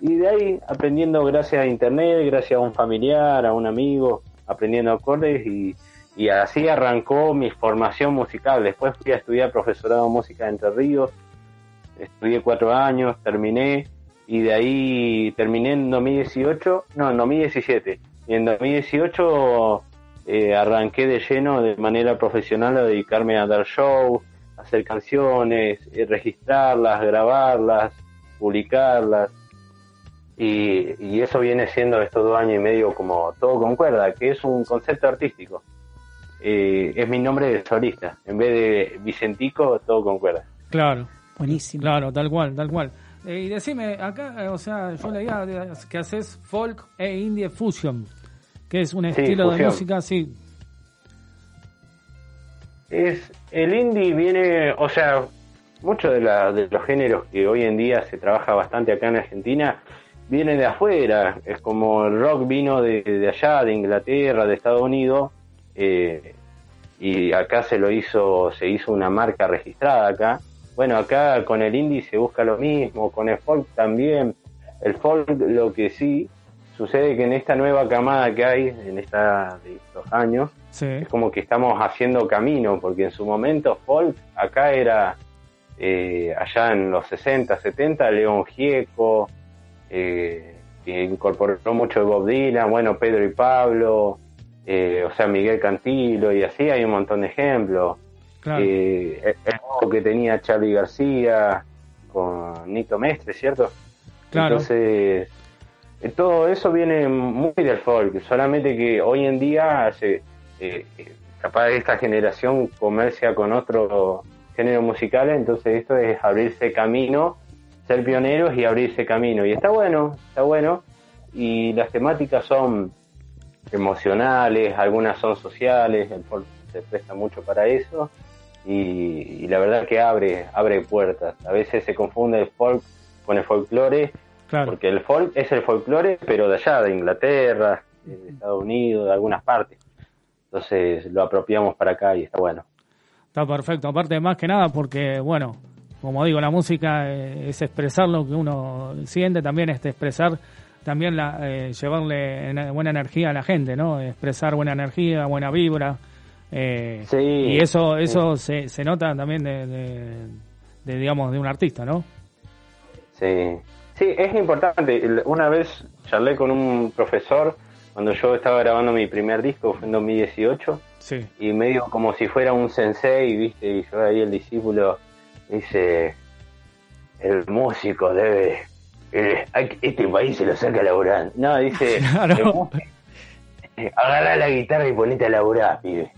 Y de ahí, aprendiendo gracias a internet, gracias a un familiar, a un amigo, aprendiendo acordes y, y así arrancó mi formación musical. Después fui a estudiar profesorado de música en Entre Ríos, estudié cuatro años, terminé y de ahí terminé en 2018, no, en 2017. Y en 2018 eh, arranqué de lleno de manera profesional a dedicarme a dar shows, a hacer canciones, eh, registrarlas, grabarlas, publicarlas. Y, y eso viene siendo estos dos años y medio como todo con cuerda, que es un concepto artístico. Eh, es mi nombre de solista. En vez de Vicentico, todo con cuerda. Claro. Buenísimo. Claro, tal cual, tal cual. Eh, y decime, acá, eh, o sea, yo leía que haces folk e indie fusion, que es un Sí, estilo de música, sí. Es el indie viene, o sea, muchos de, la- de los géneros que hoy en día se trabaja bastante acá en Argentina vienen de afuera. Es como el rock vino de, de allá, de Inglaterra, de Estados Unidos, eh, y acá se lo hizo, se hizo una marca registrada acá. Bueno, acá con el indie se busca lo mismo, con el folk también. El folk, lo que sí sucede que en esta nueva camada que hay, en esta de estos años, Sí. es como que estamos haciendo camino, porque en su momento folk acá era eh, allá en los 60, 70, León Gieco, eh, que incorporó mucho de Bob Dylan, bueno, Pedro y Pablo, eh, o sea, Miguel Cantilo y así hay un montón de ejemplos. Claro. Eh, el dúo que tenía Charlie García con Nito Mestre, ¿cierto? Claro. Entonces, eh, todo eso viene muy del folk, solamente que hoy en día se, eh, eh, capaz esta generación comercia con otro género musical, entonces esto es abrirse camino, ser pioneros y abrirse camino. Y está bueno, está bueno. Y las temáticas son emocionales, algunas son sociales, el folk se presta mucho para eso y, y la verdad que abre, abre puertas. A veces se confunde el folk con el folclore, Claro. porque el folk es el folclore, pero de allá, de Inglaterra, de Estados Unidos, de algunas partes. Entonces lo apropiamos para acá y está bueno. Está perfecto. Aparte, más que nada, porque, bueno, como digo, la música eh, es expresar lo que uno siente, también es expresar, también la, eh, llevarle en- buena energía a la gente, ¿no? Expresar buena energía, buena vibra. Eh, Sí. y eso eso se, se nota también de, de- de, digamos, de un artista, ¿no? Sí, sí, es importante. Una vez charlé con un profesor cuando yo estaba grabando mi primer disco, fue en 2018, Sí. y medio como si fuera un sensei, ¿viste? Y yo ahí el discípulo dice, el músico debe... eh, este país se lo saca laburando. No, dice, Claro. el músico- agarrá la guitarra y ponete a laburar, pibe.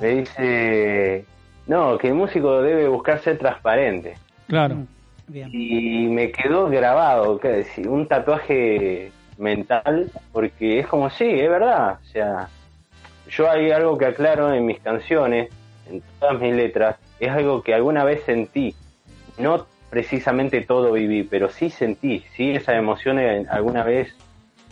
Me dice, no, que el músico debe buscar ser transparente. Claro. Mm, Bien. Y me quedó grabado, ¿qué decir? un tatuaje mental, porque es como, sí, es verdad. O sea, yo hay algo que aclaro en mis canciones, en todas mis letras, es algo que alguna vez sentí. No precisamente todo viví, pero sí sentí, sí, esas emociones alguna vez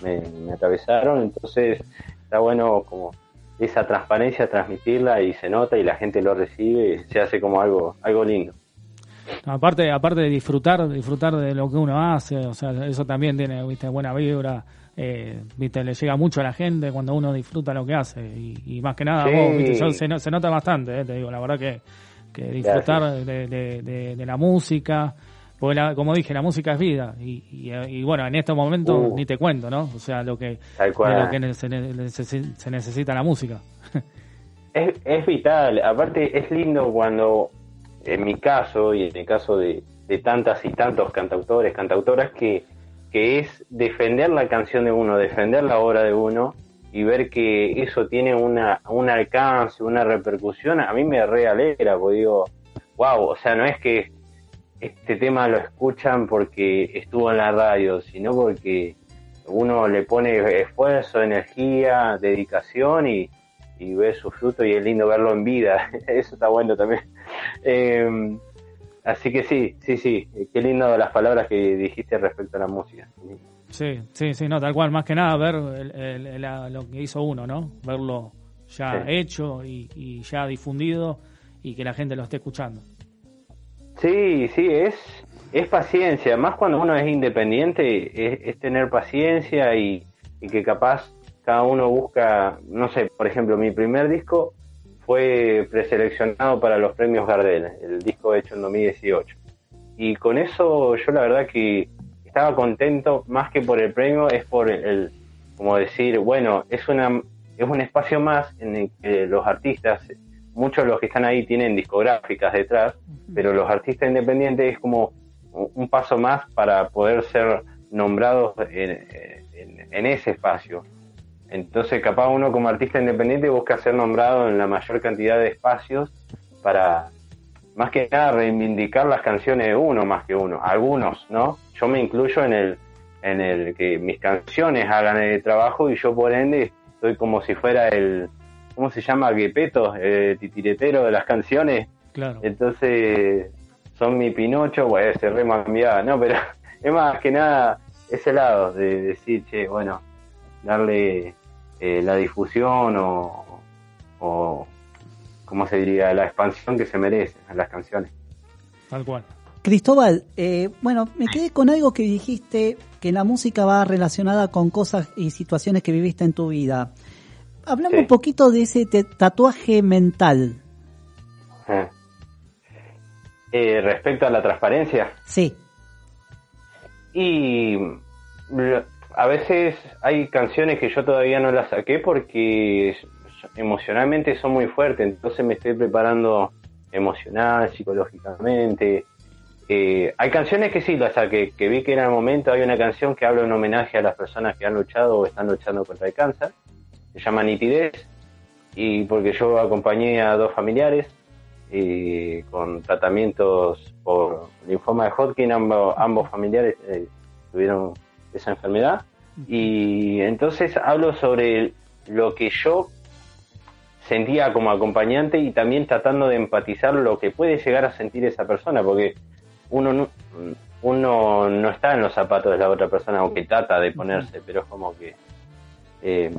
me, me atravesaron, entonces está bueno como esa transparencia transmitirla y se nota y la gente lo recibe, se hace como algo, algo lindo. Aparte, aparte de disfrutar, disfrutar de lo que uno hace, o sea, eso también tiene, viste, buena vibra, eh, viste, le llega mucho a la gente cuando uno disfruta lo que hace y, y más que nada, Sí. vos, viste, yo- se, no- se nota bastante, eh, te digo, la verdad que, que disfrutar de, de- de- de la música, porque la- como dije, la música es vida y, y, y bueno, en estos momentos Uh. ni te cuento, ¿no? O sea, lo que, lo que se, ne- necesi- se necesita la música. Es, es vital, aparte es lindo cuando, en mi caso y en el caso de, de tantas y tantos cantautores, cantautoras, que, que es defender la canción de uno, defender la obra de uno y ver que eso tiene una, un alcance, una repercusión, a mí me re alegra, porque digo, wow, o sea, no es que este tema lo escuchan porque estuvo en la radio, sino porque uno le pone esfuerzo, energía, dedicación y, y ve su fruto y es lindo verlo en vida. Eso está bueno también. Eh, así que sí, sí, sí. Qué lindo las palabras que dijiste respecto a la música. Sí, sí, sí, no, tal cual, más que nada ver el- el- el- la- lo que hizo uno, ¿no? Verlo ya Sí. hecho y, y ya difundido y que la gente lo esté escuchando. Sí, sí, es, es paciencia. Más cuando uno es independiente, es, tener paciencia y, y que capaz cada uno busca, no sé, por ejemplo, mi primer disco fue preseleccionado para los premios Gardel, el disco hecho en 2018. Y con eso yo la verdad que estaba contento, más que por el premio, es por el, el- como decir, bueno, es una es un espacio más en el que los artistas, muchos de los que están ahí tienen discográficas detrás, pero los artistas independientes es como un paso más para poder ser nombrados en, en- en ese espacio. Entonces, capaz uno como artista independiente busca ser nombrado en la mayor cantidad de espacios para, más que nada, reivindicar las canciones de uno más que uno. Algunos, ¿no? Yo me incluyo en el, en el que mis canciones hagan el trabajo y yo por ende soy como si fuera el, ¿cómo se llama? Guepeto, el titiretero de las canciones. Claro. Entonces, son mi Pinocho, bueno, se re cambiada, ¿no? Pero es más que nada ese lado de decir, che, bueno, darle eh, la difusión o, o, ¿cómo se diría? La expansión que se merecen a las canciones. Tal cual. Cristóbal, eh, bueno, me quedé con algo que dijiste, que la música va relacionada con cosas y situaciones que viviste en tu vida. Hablamos Sí. un poquito de ese tatuaje mental. Eh. Eh, respecto a la transparencia, Sí, Y a veces hay canciones que yo todavía no las saqué porque emocionalmente son muy fuertes, entonces me estoy preparando emocional, psicológicamente. Eh, hay canciones que sí las saqué, que vi que era el momento, hay una canción que habla en homenaje a las personas que han luchado o están luchando contra el cáncer, se llama Nitidez, y porque yo acompañé a dos familiares con tratamientos por linfoma de Hodgkin, ambos, ambos familiares eh, tuvieron esa enfermedad. Y entonces hablo sobre lo que yo sentía como acompañante y también tratando de empatizar lo que puede llegar a sentir esa persona, porque uno no, uno no está en los zapatos de la otra persona, aunque trata de ponerse, pero es como que eh,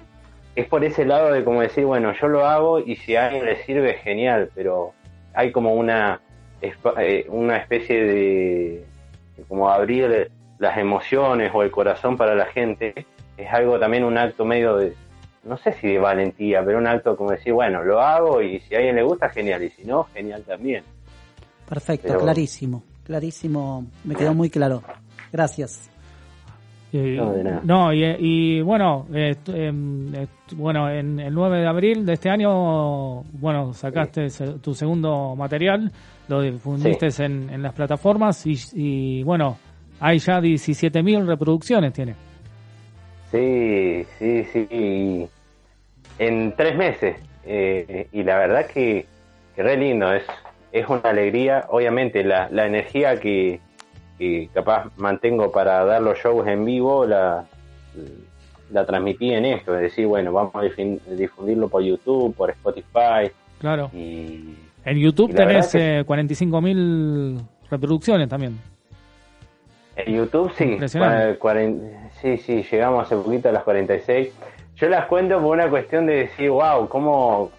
es por ese lado de como decir, bueno, yo lo hago y si a alguien le sirve, genial, pero hay como una, eh, una especie de, de como abrir las emociones o el corazón para la gente, es algo también un acto medio de, no sé si de valentía, pero un acto como decir, bueno, lo hago y si a alguien le gusta, genial, y si no, genial también. Perfecto, Pero- clarísimo. Clarísimo, me quedó muy claro. Gracias. No, de nada. no, y, y bueno, eh, bueno, en el 9 de abril de este año, bueno, sacaste tu segundo material, lo difundiste en, en las plataformas y, y, bueno, hay ya 17.000 reproducciones, tiene. Sí, sí, sí. En tres meses. eh, y la verdad que, que re lindo. Es, es una alegría. Obviamente la, la energía que, que capaz mantengo para dar los shows en vivo la, la transmití en esto. Es decir, bueno, vamos a difundirlo por YouTube, por Spotify. Claro. Y En YouTube y tenés eh, 45.000 reproducciones también. En YouTube sí, sí, sí, llegamos hace poquito a las 46. Yo las cuento por una cuestión de decir, wow, cómo,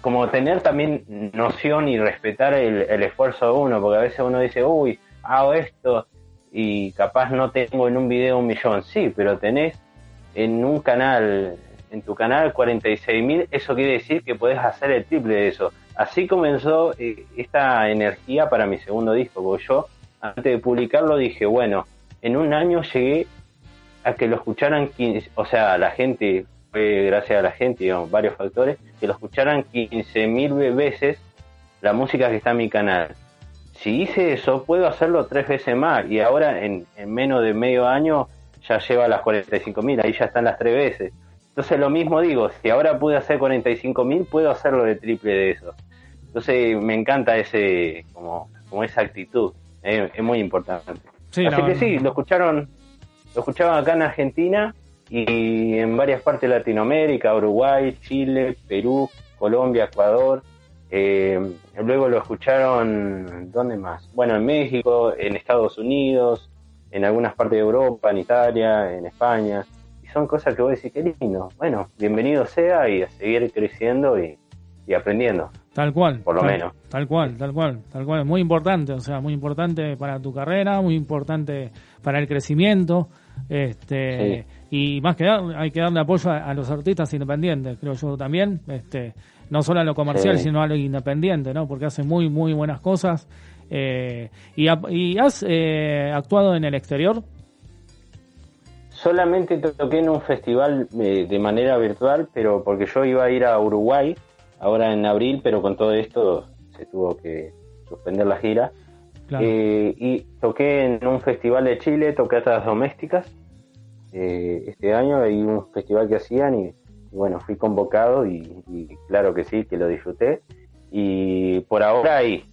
como tener también noción y respetar el, el esfuerzo de uno, porque a veces uno dice, uy, hago esto y capaz no tengo en un video un millón, sí, pero tenés en un canal, en tu canal 46.000, eso quiere decir que podés hacer el triple de eso. Así comenzó eh, esta energía para mi segundo disco, porque yo antes de publicarlo dije, bueno, en un año llegué a que lo escucharan 15, o sea, la gente, fue gracias a la gente, digamos, varios factores, que lo escucharan 15.000 veces la música que está en mi canal. Si hice eso, puedo hacerlo tres veces más y ahora en, en menos de medio año ya lleva las 45.000, ahí ya están las tres veces. Entonces lo mismo digo, si ahora pude hacer 45.000, puedo hacerlo de triple de eso. Entonces me encanta ese, como, como esa actitud, eh, es muy importante. Sí, Así que sí, lo escucharon, lo escuchaban acá en Argentina y en varias partes de Latinoamérica, Uruguay, Chile, Perú, Colombia, Ecuador. Eh, luego lo escucharon, ¿dónde más? Bueno, en México, en Estados Unidos, en algunas partes de Europa, en Italia, en España. Y son cosas que vos decís, qué lindo. Bueno, bienvenido sea y a seguir creciendo y, y aprendiendo. Tal cual. Por lo tal, menos. Tal cual, tal cual, tal cual. Muy importante, o sea, muy importante para tu carrera, muy importante para el crecimiento. Este, Y más que dar, hay que darle apoyo a, a los artistas independientes, creo yo también. Este, no solo a lo comercial, Sí. sino a lo independiente, ¿no? Porque hacen muy, muy buenas cosas. Eh, y, ha- y has eh, actuado en el exterior? Solamente to- toqué en un festival eh, de manera virtual, pero porque yo iba a ir a Uruguay ahora en abril, pero con todo esto se tuvo que suspender la gira. Claro. Eh, y toqué en un festival de Chile, tocatas domésticas. eh, este año hay un festival que hacían y bueno, fui convocado y, claro que sí, que lo disfruté. Y por ahora ahí.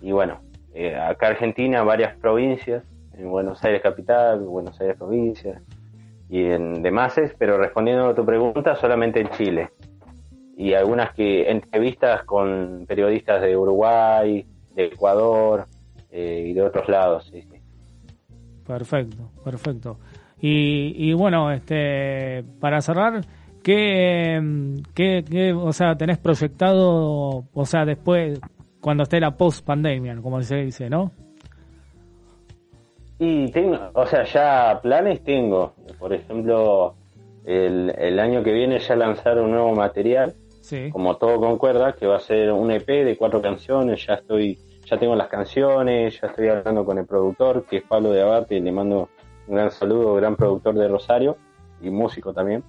Y bueno, eh, acá Argentina, varias provincias, en Buenos Aires capital, Buenos Aires provincia y en demás, pero respondiendo a tu pregunta, solamente en Chile. Y algunas que entrevistas con periodistas de Uruguay, de Ecuador eh, y de otros lados. Perfecto, perfecto. Y, y bueno, este, para cerrar, ¿qué, mm, qué, qué, o sea, tenés proyectado, o sea, después, cuando esté la post pandemia, como se dice, ¿no? Y tengo, o sea, ya planes tengo. Por ejemplo, el, el año que viene ya lanzar un nuevo material, Sí. como todo concuerda, que va a ser un EP de cuatro canciones. Ya estoy, ya tengo las canciones, ya estoy hablando con el productor, que es Pablo de Abate, y le mando un gran saludo, gran productor de Rosario y músico también.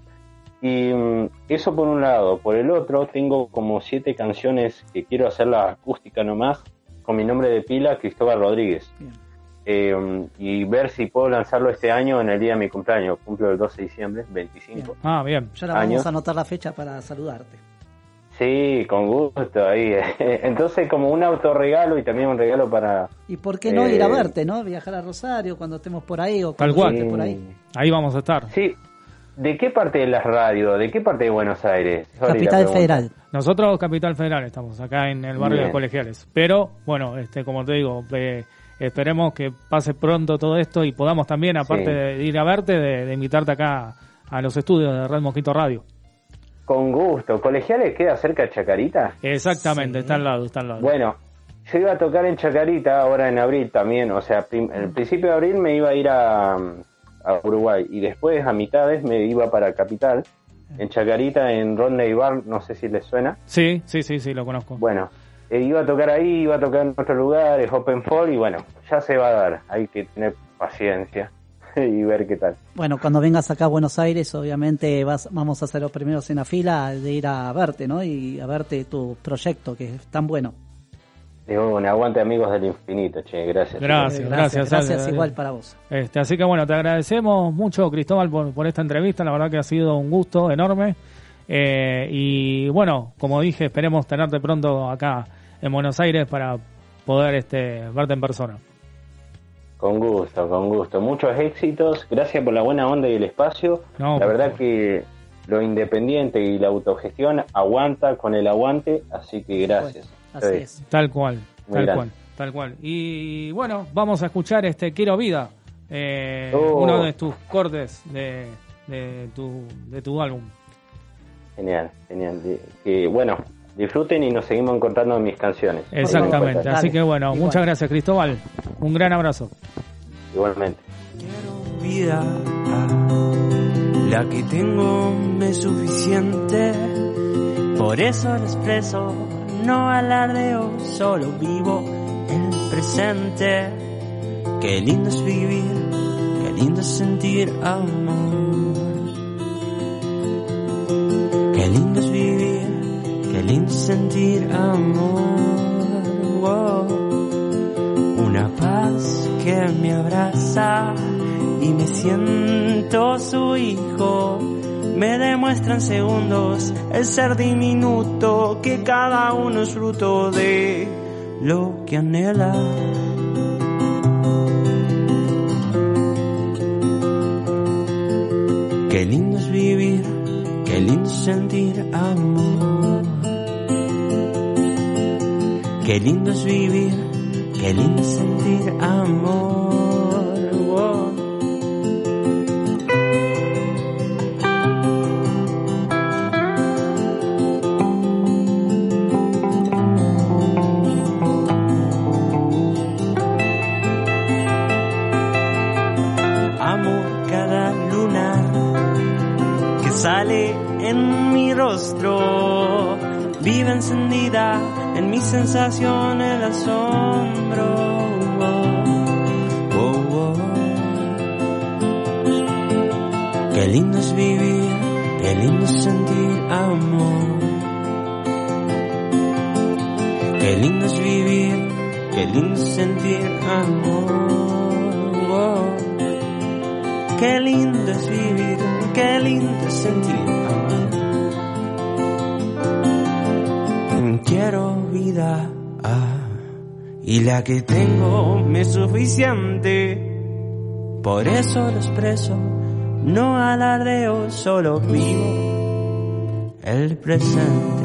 Y mm, eso por un lado. Por el otro, tengo como siete canciones que quiero hacer la acústica nomás, con mi nombre de pila, Cristóbal Rodríguez. Eh, y ver si puedo lanzarlo este año en el día de mi cumpleaños. Cumplo el 12 de diciembre, 25. Ah, bien. Ya la vamos Años. a anotar la fecha para saludarte. Sí, con gusto ahí. Entonces, como un autorregalo y también un regalo para. ¿Y por qué no ir a Eh, verte, no? Viajar a Rosario cuando estemos por ahí o Tal cuando cual. estés por ahí. Ahí vamos a estar. Sí, ¿De qué parte de la radio? ¿De qué parte de Buenos Aires? Sorry Capital. Federal. Nosotros, Capital Federal, estamos acá en el barrio Bien. de Colegiales. Pero, bueno, este como te digo, eh, esperemos que pase pronto todo esto y podamos también, aparte Sí. de ir a verte, de, de invitarte acá a los estudios de Red Mosquito Radio. Con gusto. ¿Colegiales queda cerca de Chacarita? Exactamente, está al lado, está al lado. Bueno, yo iba a tocar en Chacarita ahora en abril también. O sea, en el principio de abril me iba a ir a, a Uruguay y después a mitades me iba para Capital. En Chacarita, en Rodney Bar, no sé si les suena. Sí, sí, sí, sí, lo conozco. Bueno, eh, iba a tocar ahí, iba a tocar en otros lugares, Open Fall, y bueno, ya se va a dar. Hay que tener paciencia y ver qué tal. Bueno, cuando vengas acá a Buenos Aires, obviamente vas, vamos a ser los primeros en la fila de ir a verte, ¿no? Y a verte tu proyecto, que es tan bueno. Digo, un aguante amigos del infinito, che, gracias. Gracias, Eh, gracias. Gracias Ale. igual para vos. Este, así que bueno, te agradecemos mucho, Cristóbal, por, por esta entrevista. La verdad que ha sido un gusto enorme. Eh, y bueno, como dije, esperemos tenerte pronto acá en Buenos Aires para poder este, verte en persona. Con gusto, con gusto. Muchos éxitos. Gracias por la buena onda y el espacio. No, la verdad favor. que lo independiente y la autogestión aguanta con el aguante, así que gracias. Así Sí. es. Tal cual, Muy tal grande. cual, tal cual. Y bueno, vamos a escuchar este Quiero Vida, eh, Oh. uno de tus cortes de, de, tu, de tu álbum. Genial, genial. Que bueno, disfruten y nos seguimos encontrando en mis canciones. Exactamente. Así que bueno, igual. muchas gracias, Cristóbal. Un gran abrazo. Igualmente. vida. La que tengo me es suficiente. Por eso lo expreso, no alardeo, solo vivo el presente. Qué lindo es vivir, qué lindo es sentir amor. Qué lindo es vivir, qué lindo es sentir amor. Wow. Una paz que me abraza y me siento su hijo. Me demuestran segundos el ser diminuto que cada uno es fruto de lo que anhela. Qué lindo es vivir, qué lindo es sentir amor. Qué lindo es vivir, qué lindo es sentir amor. Encendida en mi sensación el asombro. Oh, oh, oh. Qué lindo es vivir, qué lindo es sentir amor. Qué lindo es vivir, qué lindo es sentir amor. Qué lindo es vivir, qué lindo es sentir y la que tengo me es suficiente. Por eso lo expreso, no alardeo, solo vivo el presente.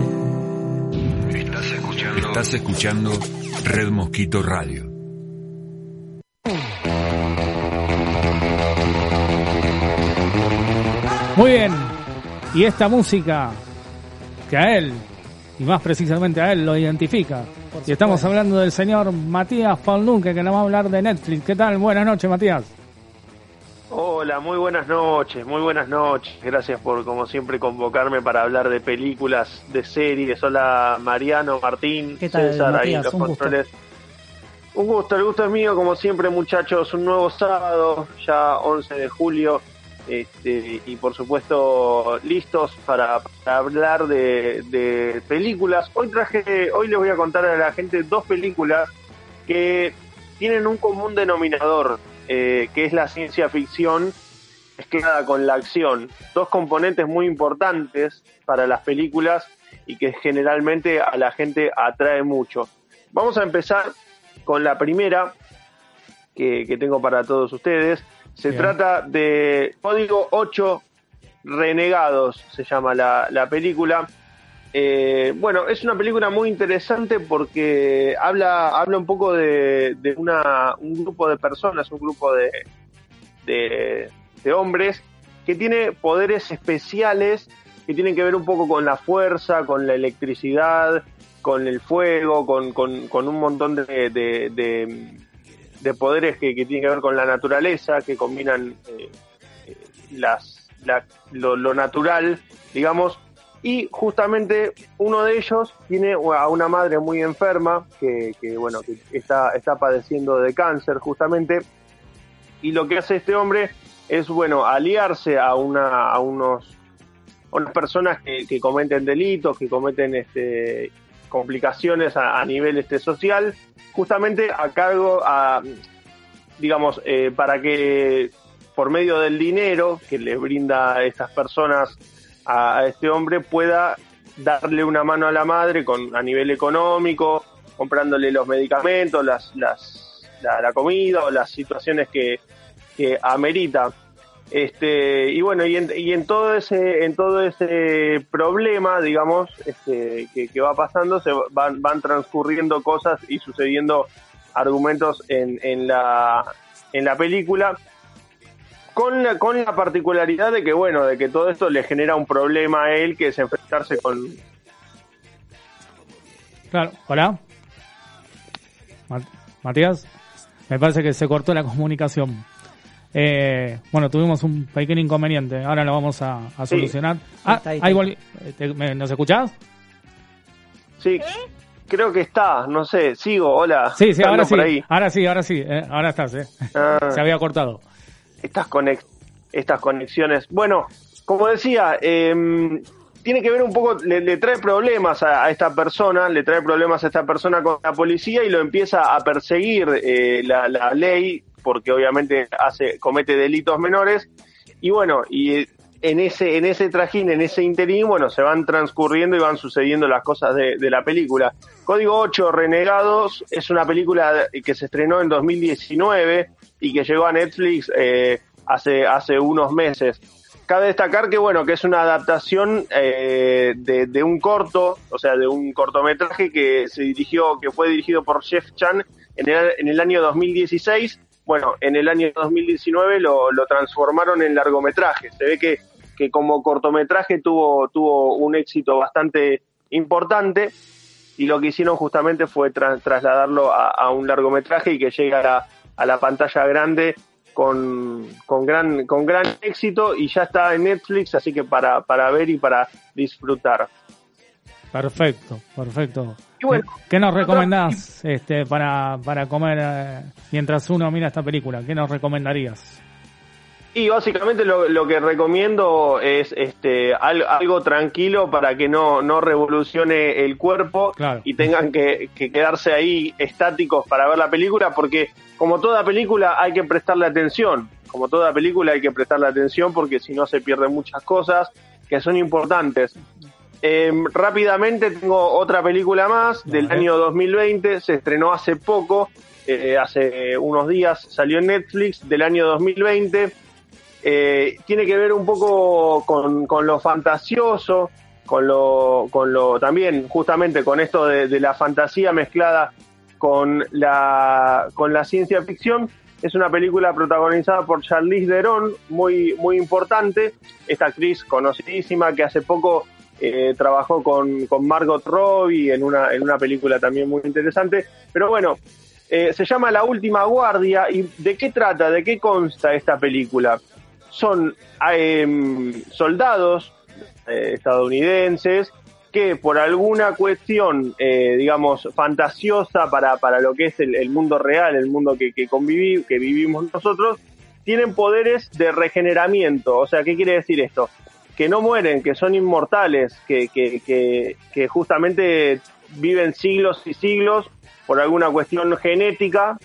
Estás escuchando, estás escuchando Red Mosquito Radio. Muy bien. Y esta música que a él, y más precisamente a él, lo identifica. Y estamos hablando del señor Matías Paulnunke, que nos va a hablar de Netflix. ¿Qué tal? Buenas noches, Matías. Hola, muy buenas noches, muy buenas noches. Gracias por, como siempre, convocarme para hablar de películas, de series. Hola, Mariano, Martín, ¿Qué tal, César, ahí en Matías? los Un gusto. controles. Un gusto, el gusto es mío, como siempre, muchachos. Un nuevo sábado, ya 11 de julio. Este, y por supuesto, listos para, hablar de, películas. Hoy traje, hoy les voy a contar a la gente dos películas que tienen un común denominador, eh, que es la ciencia ficción mezclada con la acción. Dos componentes muy importantes para las películas y que generalmente a la gente atrae mucho. Vamos a empezar con la primera que tengo para todos ustedes. Se Bien. trata de Código 8 Renegados se llama la, la película. Eh, bueno, es una película muy interesante porque habla, habla un poco de, de una, un grupo de personas, un grupo de, de, de hombres que tiene poderes especiales que tienen que ver un poco con la fuerza, con la electricidad, con el fuego, con, con, con un montón de, de, de- de poderes que, que tienen que ver con la naturaleza, que combinan eh, eh, las, la- lo, lo natural, digamos, y justamente uno de ellos tiene a una madre muy enferma que, que, bueno que está, está padeciendo de cáncer justamente. Y lo que hace este hombre es bueno aliarse a una a unos unas personas que, que cometen delitos que cometen este complicaciones a, nivel este social justamente a cargo a digamos eh, para que por medio del dinero que le brinda a estas personas a, este hombre pueda darle una mano a la madre con a nivel económico comprándole los medicamentos las la, la comida o las situaciones que, que amerita este y bueno y en, y en todo ese en todo ese problema digamos este que, va pasando se van van transcurriendo cosas y sucediendo argumentos en, en la en la película con la, con la particularidad de que bueno de que todo esto le genera un problema a él que es enfrentarse con Claro, hola. Ma- Matías, me parece que se cortó la comunicación. Eh, bueno, tuvimos un pequeño inconveniente, ahora lo vamos a, a Sí. solucionar. Ah, está, ahí ahí está. volví. Eh, te- me- ¿Nos escuchás? sí creo que está no sé sigo hola Sí, sí, ahora sí. por ahí. Ahora sí, ahora sí. eh, ahora estás, eh. Ah. Se había cortado. estas conex estas conexiones. Bueno, como decía, em, tiene que ver un poco, le, le trae problemas a, a esta persona, le trae problemas a esta persona con la policía y lo empieza a perseguir eh, la, la ley, porque obviamente hace, comete delitos menores. Y bueno, y en ese, en ese trajín, en ese interín, bueno, se van transcurriendo y van sucediendo las cosas de, de la película. Código 8, Renegados, es una película que se estrenó en 2019 y que llegó a Netflix eh, hace, hace unos meses. Cabe destacar que bueno, que es una adaptación eh, de, de un corto, o sea, de un cortometraje que se dirigió, que fue dirigido por Jeff Chan en el, en el año 2016. Bueno, en el año 2019 lo, lo transformaron en largometraje. Se ve que, que como cortometraje tuvo, tuvo un éxito bastante importante y lo que hicieron justamente fue tra- trasladarlo a, un largometraje y que llegue a la, a la pantalla grande con, con, gran, con gran éxito y ya está en Netflix, así que para, para ver y para disfrutar. Perfecto, perfecto. Y bueno, ¿Qué nos recomendás este, para, para comer eh, mientras uno mira esta película? ¿Qué nos recomendarías? Y básicamente lo, lo que recomiendo es este al- algo tranquilo para que no, no revolucione el cuerpo y tengan que, que quedarse ahí estáticos para ver la película, porque como toda película hay que prestarle atención. Como toda película hay que prestarle atención porque si no se pierden muchas cosas que son importantes. Eh, rápidamente tengo otra película más del año 2020, se estrenó hace poco, eh, hace unos días salió en Netflix del año 2020. Eh, tiene que ver un poco con, con lo fantasioso, con lo, con lo también justamente con esto de, de la fantasía mezclada con la, con la ciencia ficción. Es una película protagonizada por Charlize Theron, muy, muy importante. Esta actriz conocidísima que hace poco eh, trabajó con, con Margot Robbie en una, en una película también muy interesante. Pero bueno, eh, se llama La Última Guardia. ¿Y de qué trata? ¿De qué consta esta película? Son em, soldados eh, estadounidenses que por alguna cuestión, digamos, fantasiosa para, para lo que es el, el mundo real, el mundo que, que, convivi- que vivimos nosotros, tienen poderes de regeneramiento. O sea, ¿qué quiere decir esto? Que no mueren, que son inmortales, que, justamente viven siglos y siglos por alguna cuestión genética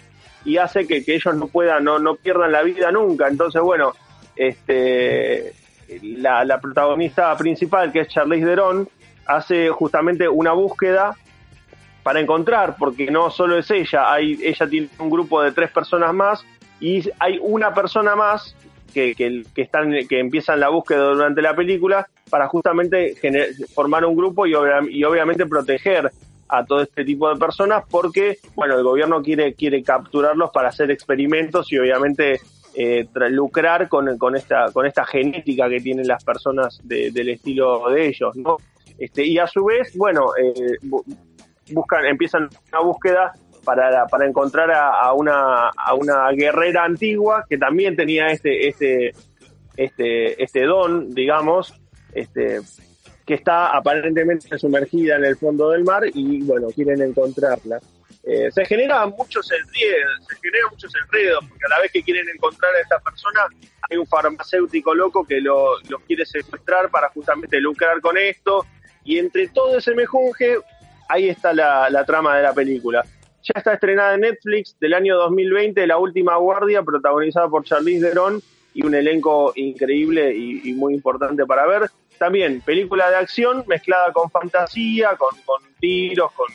y hace que, que ellos no puedan, no, no pierdan la vida nunca. Entonces, bueno, este la, la protagonista principal, que es Charlize Theron, hace justamente una búsqueda para encontrar, porque no solo es ella, hay, ella tiene un grupo de tres personas más y hay una persona más que, que, están que empiezan la búsqueda durante la película para justamente gener- formar un grupo y, y obviamente proteger a todo este tipo de personas porque bueno el gobierno quiere quiere capturarlos para hacer experimentos y obviamente eh, lucrar con, con esta con esta genética que tienen las personas de- del estilo de ellos no este y a su vez bueno eh, bu- buscan empiezan una búsqueda para, para encontrar a, una a una guerrera antigua que también tenía este este este este don digamos este que está aparentemente sumergida en el fondo del mar y bueno quieren encontrarla. Eh, se genera muchos enredos se genera muchos enredos porque a la vez que quieren encontrar a esta persona hay un farmacéutico loco que lo, quiere secuestrar para justamente lucrar con esto. Y entre todo ese mejunje ahí está la trama de la película ya está estrenada en Netflix del año 2020 La Última Guardia protagonizada por Charlize Theron y un elenco increíble y, muy importante para ver también película de acción mezclada con fantasía con, con tiros con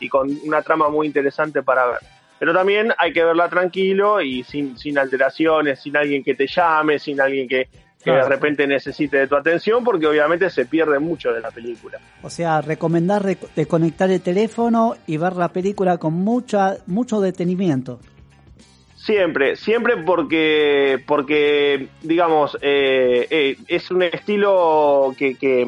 y con una trama muy interesante para ver. Pero también hay que verla tranquilo y sin, sin alteraciones, sin alguien que te llame, sin alguien que, que de repente necesite de tu atención, porque obviamente se pierde mucho de la película. O sea, recomendar rec- desconectar el teléfono y ver la película con mucha mucho detenimiento. Siempre, siempre porque, porque digamos, eh, eh, es un estilo que, que,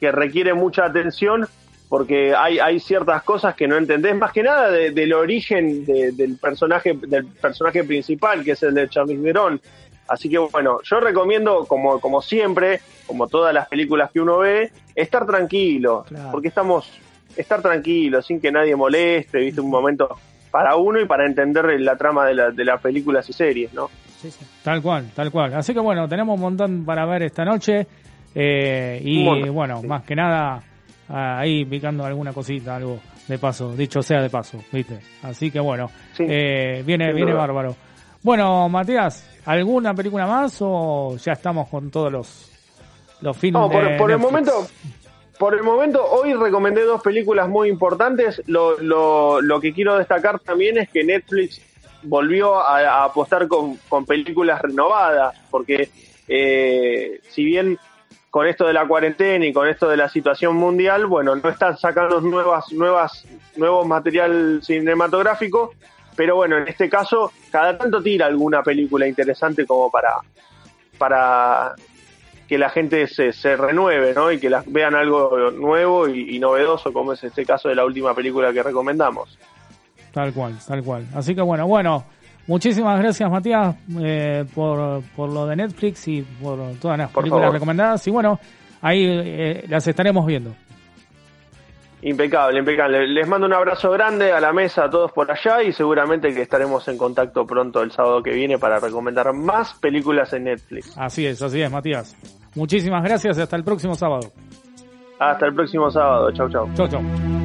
que requiere mucha atención porque hay, hay ciertas cosas que no entendés, más que nada de- del origen de- del personaje del personaje principal, que es el de Charlize Theron. Así que bueno, yo recomiendo, como, como siempre, como todas las películas que uno ve, estar tranquilo, Claro. porque estamos, estar tranquilo, sin que nadie moleste, viste, un momento para uno y para entender la trama de, la, de las películas y series, ¿no? Tal cual, tal cual. Así que bueno, tenemos un montón para ver esta noche. eh, y montón, bueno, sí. más que nada, ah, ahí picando alguna cosita, algo de paso, dicho sea de paso, ¿viste? Así que bueno, Sí, eh, viene, viene bárbaro. Bueno, Matías, ¿alguna película más o ya estamos con todos los, los films? No, por, de por el momento, por el momento, hoy recomendé dos películas muy importantes. Lo, lo, lo que quiero destacar también es que Netflix volvió a, a apostar con, con películas renovadas, porque eh, si bien con esto de la cuarentena y con esto de la situación mundial, bueno, no están sacando nuevas, nuevas, nuevo material cinematográfico, pero bueno, en este caso, cada tanto tira alguna película interesante como para, para que la gente se, se renueve, ¿no? Y que las vean algo nuevo y, y novedoso, como es este caso de la última película que recomendamos. Tal cual, tal cual. Así que bueno, bueno, muchísimas gracias Matías eh, por, por lo de Netflix y por todas las Por películas favor. recomendadas. Y bueno, ahí eh, las estaremos viendo. Impecable, impecable. Les mando un abrazo grande a la mesa, a todos por allá, y seguramente que estaremos en contacto pronto el sábado que viene para recomendar más películas en Netflix. Así es, así es, Matías. Muchísimas gracias y hasta el próximo sábado. Hasta el próximo sábado. Chau, chau. Chau, chau.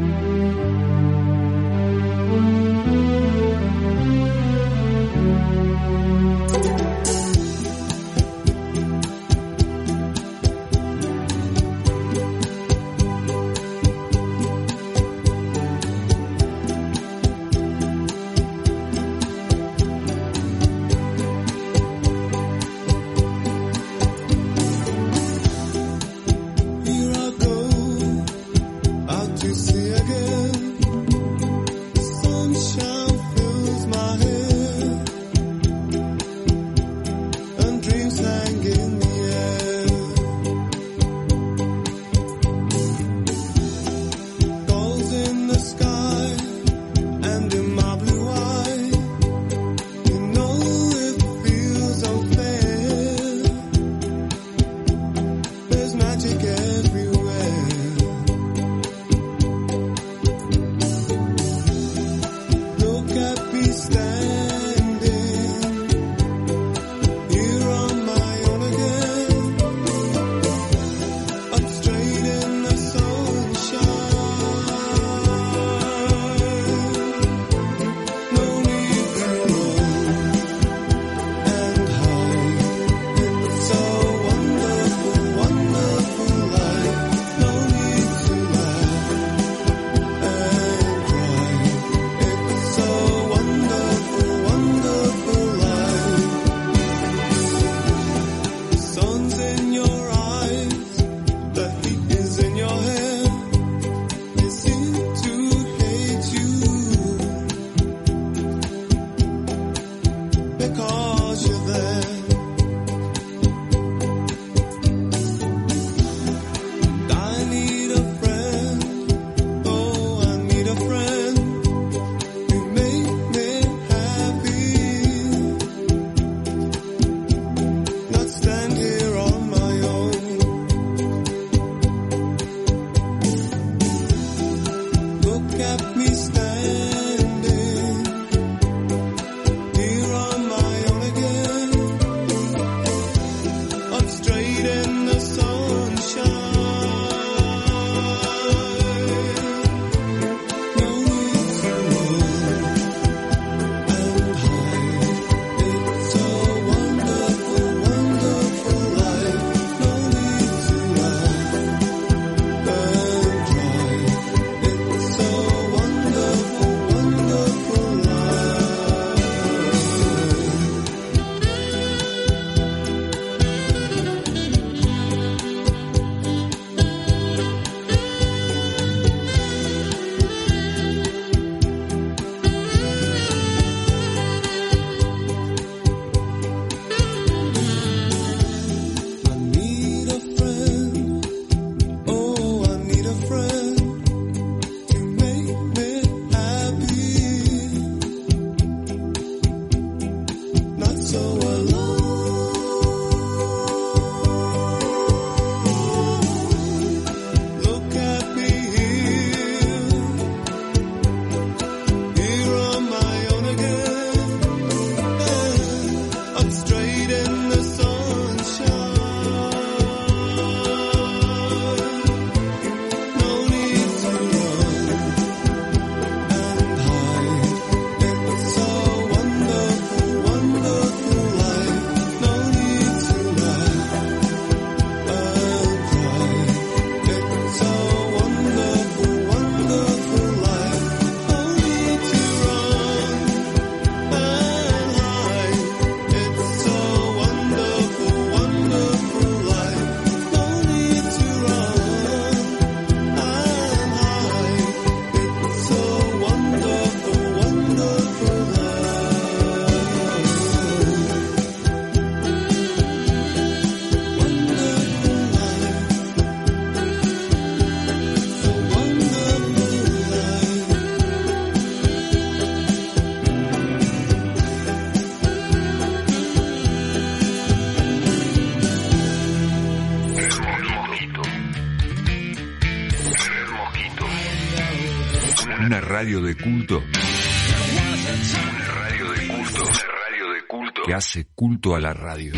A la radio.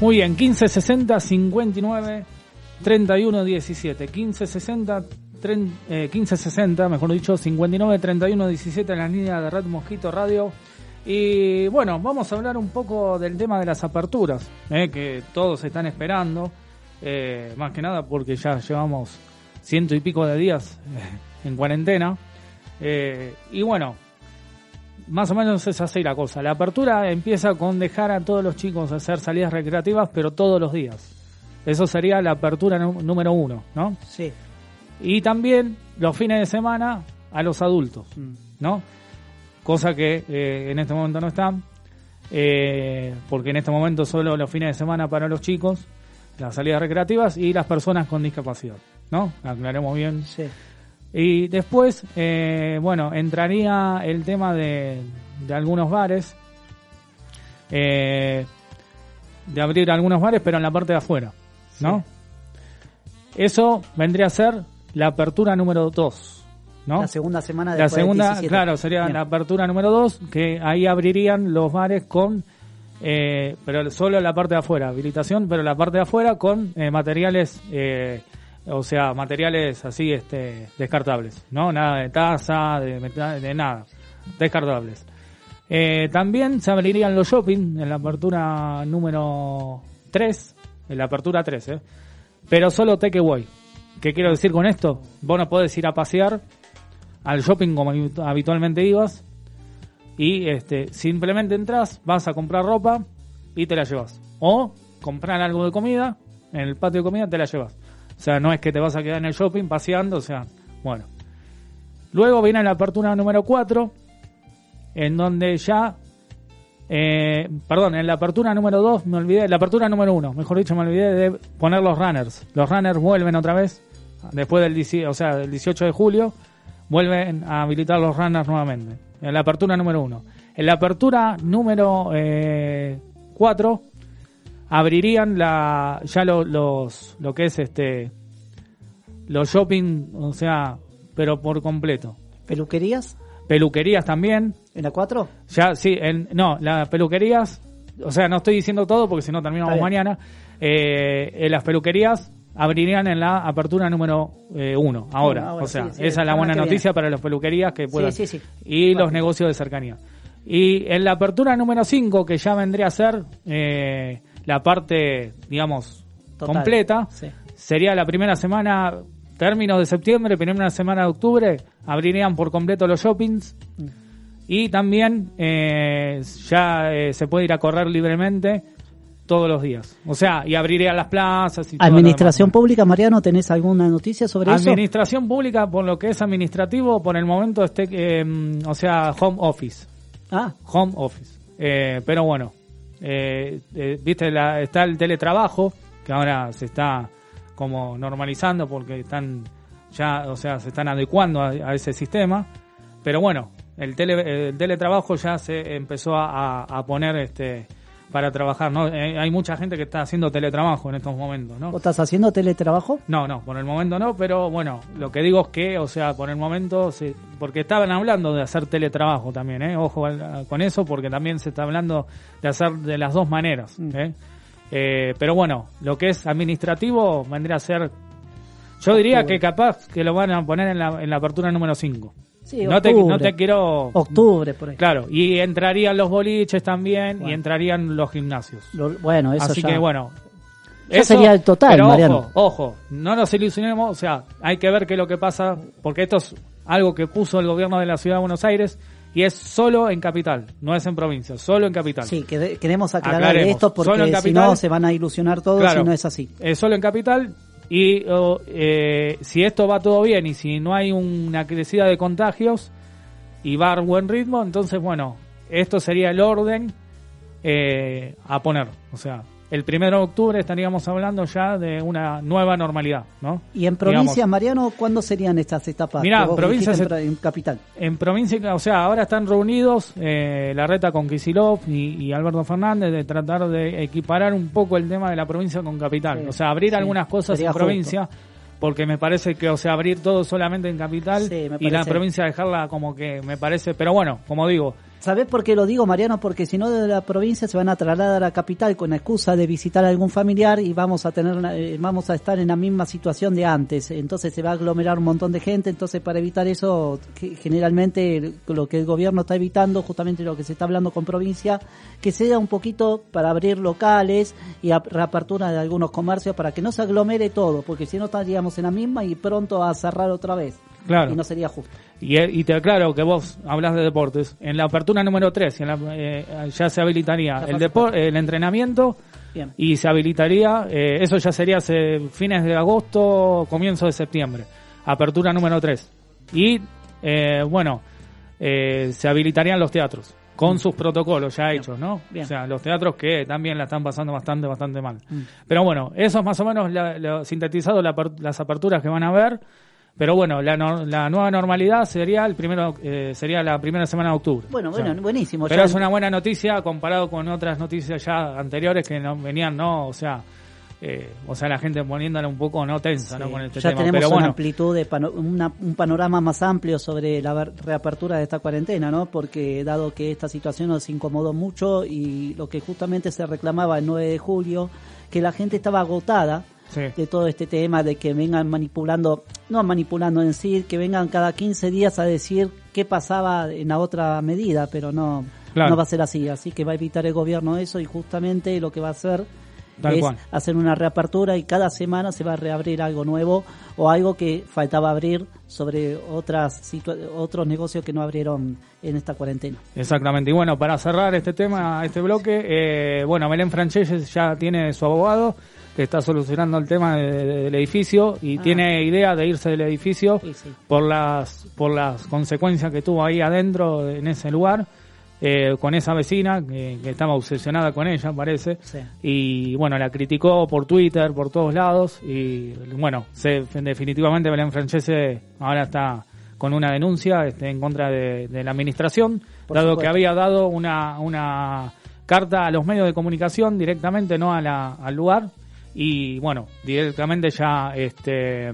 Muy bien, 1560 59 31 17. 1560 tren- eh, 1560, mejor dicho, 59 31 17 en la línea de Red Mosquito Radio. Y bueno, vamos a hablar un poco del tema de las aperturas, eh, que todos están esperando. eh, más que nada porque ya llevamos ciento y pico de días eh, en cuarentena. Eh, y bueno, más o menos es así la cosa. La apertura empieza con dejar a todos los chicos hacer salidas recreativas, pero todos los días. Eso sería la apertura número uno, ¿no? Sí. Y también los fines de semana a los adultos, ¿no? Cosa que eh, en este momento no están, eh, porque en este momento solo los fines de semana para los chicos, las salidas recreativas y las personas con discapacidad, ¿no? Aclaremos bien. Sí. Y después, eh, bueno, entraría el tema de, de algunos bares, eh, de abrir algunos bares, pero en la parte de afuera, ¿no? Eso vendría a ser la apertura número 2, ¿no? La segunda semana de La segunda, claro, sería la apertura número 2, que ahí abrirían los bares con, eh, pero solo la parte de afuera, habilitación, pero la parte de afuera con eh, materiales, eh, o sea, materiales así, este, descartables, ¿no? Nada de taza, de, nada, descartables. Eh, también se abrirían los shopping en la apertura número 3, en la apertura 3, ¿eh? pero solo takeaway. ¿Qué quiero decir con esto? Vos no podés ir a pasear al shopping como habitu- habitualmente ibas y este simplemente entras, vas a comprar ropa y te la llevas. O comprar algo de comida, en el patio de comida te la llevas. O sea, no es que te vas a quedar en el shopping paseando, o sea, bueno. Luego viene la apertura número 4, en donde ya eh, perdón, en la apertura número 2 me olvidé, la apertura número 1, mejor dicho, me olvidé de poner los runners. Los runners vuelven otra vez, después del, 10 o sea, del 18 de julio, vuelven a habilitar los runners nuevamente. En la apertura número 1. En la apertura número 4 abrirían la ya lo, los lo que es este los shopping, o sea, pero por completo. ¿Peluquerías? Peluquerías también. ¿En la 4? Ya, sí, en, no, las peluquerías, o sea, no estoy diciendo todo porque si no terminamos mañana. Eh, en las peluquerías abrirían en la apertura número eh, uno, ahora. Ahora, o sea, sí, sí, esa es la buena noticia para las peluquerías que puedan. sí, sí. Y los negocios de cercanía. Y en la apertura número 5, que ya vendría a ser eh, la parte, digamos, Total. completa, Sí. sería la primera semana, términos de septiembre, primera semana de octubre, abrirían por completo los shoppings. Mm. Y también eh, ya eh, se puede ir a correr libremente todos los días. O sea, y abrirían las plazas y Administración. Pública, Mariano, ¿tenés alguna noticia sobre eso? Administración pública, por lo que es administrativo, por el momento, esté, eh, o sea, home office. Ah, Home office. Eh, pero bueno, eh, eh, viste, la, está el teletrabajo, que ahora se está como normalizando porque están ya, o sea, se están adecuando a, ese sistema. Pero bueno, el, tele, el teletrabajo ya se empezó a- a poner este para trabajar, ¿no? Eh, hay mucha gente que está haciendo teletrabajo en estos momentos, ¿no? ¿vos estás haciendo teletrabajo? No, no, por el momento no, pero bueno, lo que digo es que, o sea, por el momento, se, porque estaban hablando de hacer teletrabajo también, ¿eh? Ojo con eso, porque también se está hablando de hacer de las dos maneras, ¿eh? Eh, pero bueno, lo que es administrativo vendría a ser, yo diría que capaz que lo van a poner en la, en la apertura número 5. Sí, no, te, octubre. no te quiero... Octubre, por ahí. Claro, y entrarían los boliches también y entrarían los gimnasios. Lo- bueno, eso Así ya. que bueno. Ya sería el total, pero Mariano. Ojo, ojo, no nos ilusionemos, o sea, hay que ver qué es lo que pasa, porque esto es algo que puso el gobierno de la ciudad de Buenos Aires y es solo en capital, no es en provincia, solo en capital. Sí, que queremos aclarar Aclaremos. esto porque si no se van a ilusionar todos Claro. si no es así. Es solo en capital y eh, si esto va todo bien y si no hay una crecida de contagios y va a buen ritmo, entonces bueno, esto sería el orden eh, a poner, o sea, el primero de octubre estaríamos hablando ya de una nueva normalidad, ¿no? Y en provincia, Digamos, Mariano, ¿cuándo serían estas etapas? Mirá, que vos provincia dijiste en, capital. En provincia, o sea, ahora están reunidos eh, la reta con Kisilov y, y Alberto Fernández de tratar de equiparar un poco el tema de la provincia con capital. Sí, o sea, abrir sí, algunas cosas en justo. provincia, porque me parece que, o sea, abrir todo solamente en capital Sí, y la provincia dejarla como que me parece, pero bueno, como digo, ¿Sabés por qué lo digo, Mariano? Porque si no, de la provincia se van a trasladar a capital con la excusa de visitar a algún familiar y vamos a tener, eh, vamos a estar en la misma situación de antes. Entonces se va a aglomerar un montón de gente. Entonces, para evitar eso, generalmente lo que el gobierno está evitando, justamente lo que se está hablando con provincia, que sea un poquito para abrir locales y reapertura de algunos comercios para que no se aglomere todo, porque si no estaríamos en la misma y pronto a cerrar otra vez. Claro. Y no sería justo. Y, y te aclaro que vos hablas de deportes. En la apertura número 3 ya se habilitaría el, depor- el entrenamiento Bien. y se habilitaría, eh, eso ya sería hace fines de agosto, comienzo de septiembre. Apertura número 3. Y eh, bueno, eh, se habilitarían los teatros con sus protocolos ya hechos, ¿no? Mm. Bien. O sea, los teatros que también la están pasando bastante, bastante mal. Mm. Pero bueno, eso es más o menos la- sintetizado la las aperturas que van a haber. Pero bueno, la, no- la nueva normalidad sería el primero eh, sería la primera semana de octubre. Bueno, O sea, bueno, buenísimo. pero Ya- es una buena noticia comparado con otras noticias ya anteriores que no venían, no, o sea, eh, o sea, la gente poniéndola un poco no tensa, ¿no? Con este ya tema. tenemos Pero una bueno, amplitud de pano- una- un panorama más amplio sobre la reapertura de esta cuarentena, ¿no? Porque dado que esta situación nos incomodó mucho y lo que justamente se reclamaba el 9 de julio, que la gente estaba agotada sí. de todo este tema de que vengan manipulando, no manipulando en sí, que vengan cada 15 días a decir qué pasaba en la otra medida, pero no, Claro. no va a ser así. Así que va a evitar el gobierno eso y justamente lo que va a hacer Tal es cual. hacer una reapertura y cada semana se va a reabrir algo nuevo o algo que faltaba abrir sobre otras otros negocios que no abrieron en esta cuarentena. Exactamente. Y bueno, para cerrar este tema, este bloque, eh, bueno, Belén Franchelles ya tiene su abogado que está solucionando el tema de- de- del edificio y Ah. tiene idea de irse del edificio Sí, sí. por las por las consecuencias que tuvo ahí adentro en ese lugar eh, con esa vecina que, que estaba obsesionada con ella parece Sí. y bueno la criticó por Twitter por todos lados y bueno se, definitivamente Belén Francese ahora está con una denuncia este, en contra de, de la administración Por dado supuesto. que había dado una una carta a los medios de comunicación directamente no a la, al lugar y bueno directamente ya este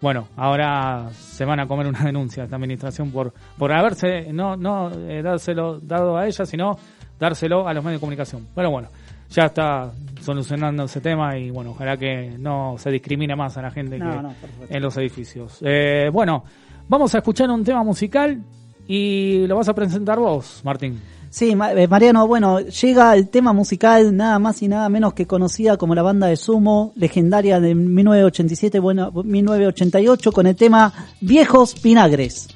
bueno, ahora se van a comer una denuncia a esta administración por por haberse no no eh, dárselo dado a ella, sino dárselo a los medios de comunicación. Pero bueno, ya está solucionando ese tema y bueno, ojalá que no se discrimine más a la gente No, que no, en los edificios. Eh, bueno, vamos a escuchar un tema musical y lo vas a presentar vos, Martín. Sí, eh, Mariano, bueno, llega el tema musical nada más y nada menos que conocida como la banda de Sumo, legendaria de 1987, bueno, 1988, con el tema Viejos Vinagres.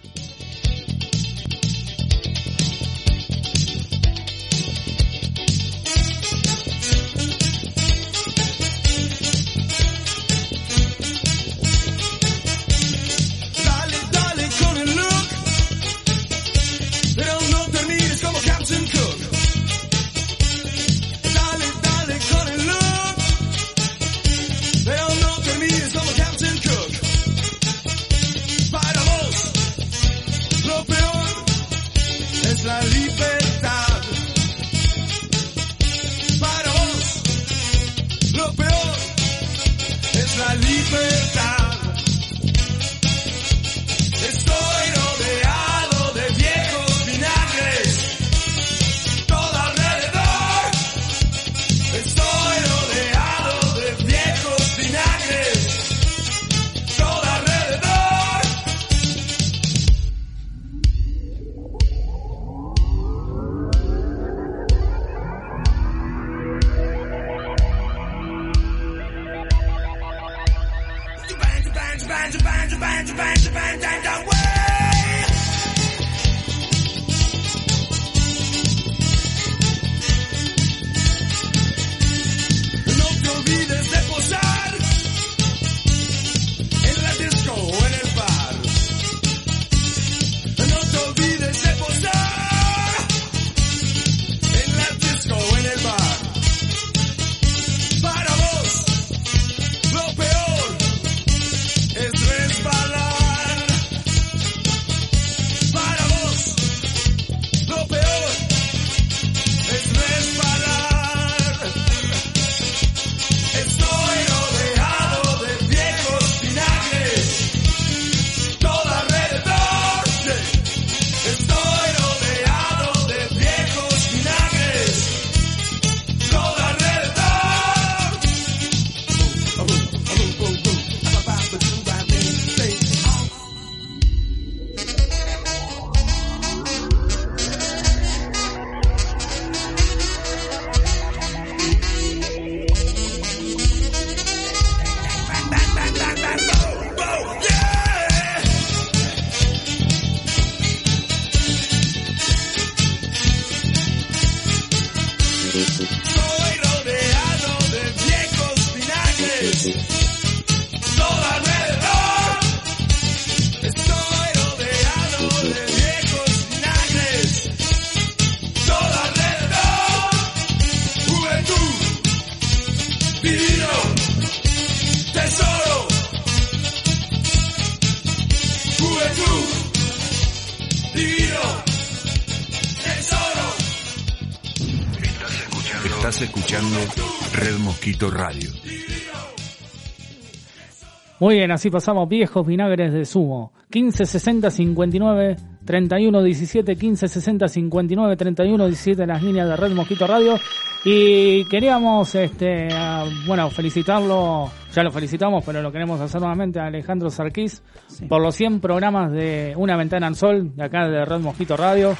Mosquito Radio. Muy bien, así pasamos viejos vinagres de sumo. 15 60 59 31 17 15 60 59 31 17 en las líneas de Red Mosquito Radio y queríamos este bueno, felicitarlo, ya lo felicitamos, pero lo queremos hacer nuevamente a Alejandro Sarquís por los 100 programas de Una ventana al sol de acá de Red Mosquito Radio.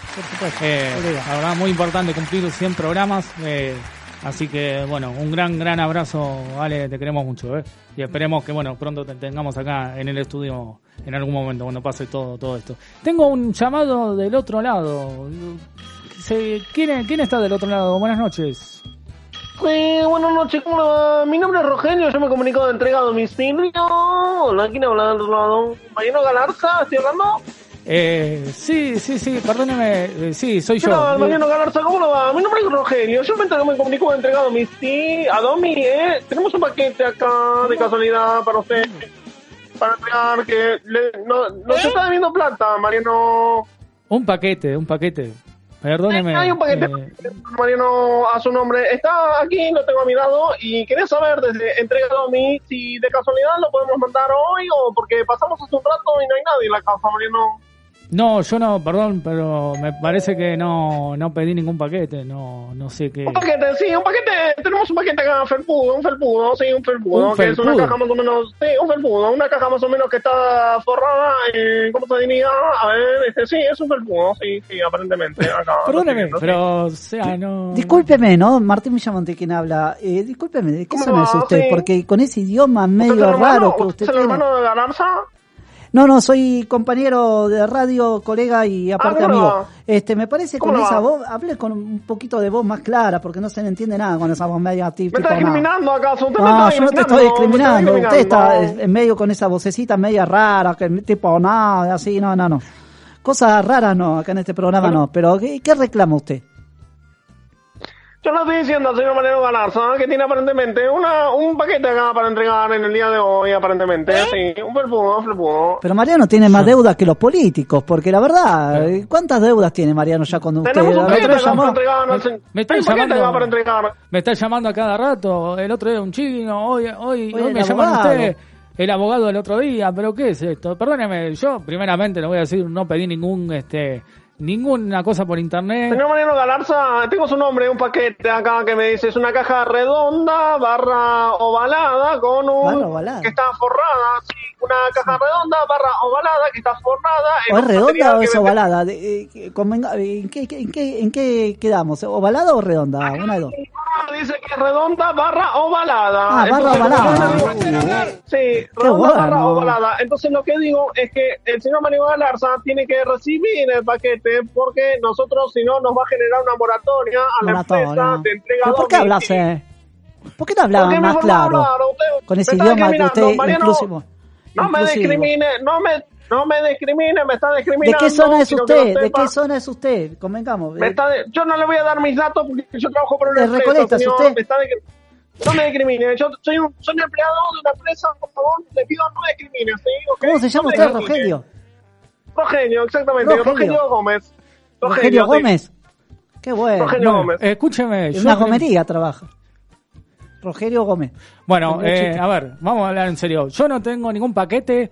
Eh, la verdad muy importante cumplir 100 programas. eh, Así que, bueno, un gran, gran abrazo, Ale, te queremos mucho, ¿eh? Y esperemos que, bueno, pronto te tengamos acá en el estudio en algún momento, cuando pase todo, todo esto. Tengo un llamado del otro lado. ¿Quién, ¿Quién está del otro lado? Buenas noches. Sí, buenas noches, ¿cómo le va? Mi nombre es Rogelio, yo me comunico de entrega a domicilio. Hola, ¿quién habla del otro lado? ¿Mariano Galarza? ¿Estoy hablando? Eh, sí, sí, sí, perdóneme. eh, sí, soy ¿Qué yo. tal, Mariano Galarza? ¿Cómo le va? Mi nombre es Rogelio, yo me entrego- me comunico de entrega a domicilio. A Domi, ¿eh? Tenemos un paquete acá de casualidad para usted. Para entregar que le, no, nos está debiendo plata, Mariano. Un paquete, un paquete. Perdóneme. Hay un paquete, eh, Mariano, a su nombre. Está aquí, lo tengo a mi lado y quería saber desde entrega Domi si de casualidad lo podemos mandar hoy o porque pasamos hace un rato y no hay nadie en la casa, Mariano. No, yo no, perdón, pero me parece que no, no pedí ningún paquete. No, no sé qué. Un paquete, sí, un paquete. Tenemos un paquete acá, felpudo, un felpudo, sí, un felpudo. Un que es una caja más o menos, sí, un felpudo, una caja más o menos que está forrada, eh, ¿cómo se diría? A ver, este, sí, es un felpudo, sí, sí, aparentemente. Acá, Perdóneme, sí. pero, o sea, no. Discúlpeme, ¿no? Martín Villamonte quien habla. Eh, discúlpeme, ¿de qué ¿Cómo zona es usted? Sí. Porque con ese idioma ¿Usted medio es el hermano? raro que usted ¿Usted es el tiene. hermano de Galarza? No, no, soy compañero de radio, colega y aparte ¿cómo le amigo. va? Este, me parece ¿Cómo con esa va? voz, hable con un poquito de voz más clara, porque no se le entiende nada con esa voz media tipo. ¿Me está discriminando acaso? ¿Usted me No, está yo no te discriminando? estoy ¿Me está discriminando. Usted está discriminando? en medio con esa vocecita media rara, que tipo nada, así, no, no, no. Cosas raras no, acá en este programa no. Pero, ¿qué, qué reclama usted? Yo le estoy diciendo al señor Mariano Galarza que tiene aparentemente una, un paquete acá para entregar en el día de hoy, aparentemente. Sí, un felpudo, un felpudo. Pero Mariano tiene más deudas que los políticos, porque la verdad, ¿cuántas deudas tiene Mariano ya con usted? Tenemos un paquete acá llamó- para entregar. no sé- me están paquete llamando- para entregar. Me está llamando a cada rato. El otro día un chino, hoy, hoy, Hoy me llaman abogado. usted. El abogado del otro día, pero ¿qué es esto? Perdóneme, yo primeramente le voy a decir, no pedí ningún, este, ninguna cosa por internet. Señor Mariano Galarza, tengo su nombre, un paquete acá que me dice, es una caja redonda, barra ovalada, con un... Barra ovalada. Que está forrada, sí, una caja redonda, barra ovalada, que está forrada... ¿O es redonda o es ovalada? De- eh, convenga- ¿En qué, en, qué, ¿En qué quedamos? ¿Ovalada o redonda? Una de dos. Dice que es redonda, barra ovalada. Ah, barra Entonces, ovalada. Sí, redonda, barra ovalada. Entonces lo que digo es que el señor Mario Galarza tiene que recibir el paquete porque nosotros, si no, nos va a generar una moratoria a la Moratoria. empresa de entrega ¿Pero por qué habla domicilio. así? ¿Por qué no hablaba ¿Por qué me más claro? Usted Con me ese idioma que usted Mariano. inclusivo. No me inclusivo. discrimine, no me, no me discrimine, me está ¿De discriminando. qué zona es usted? ¿De qué zona es usted? Convengamos. Me está de- yo no le voy a dar mis datos porque yo trabajo por una ¿De empresa, usted? Me está de- no me discrimine. Yo soy un, soy empleado de una empresa, por favor, le pido no me discrimine, ¿sí? ¿Ok? ¿Cómo se No llama me usted. Rogelio? Rogelio, exactamente. Rogelio. Rogelio, Gómez. Rogelio sí. Gómez. Qué bueno. Rogelio Bueno, Gómez. escúcheme. En yo una prim- gomería trabaja. Rogelio Gómez. Bueno, eh, a ver, vamos a hablar en serio. Yo no tengo ningún paquete,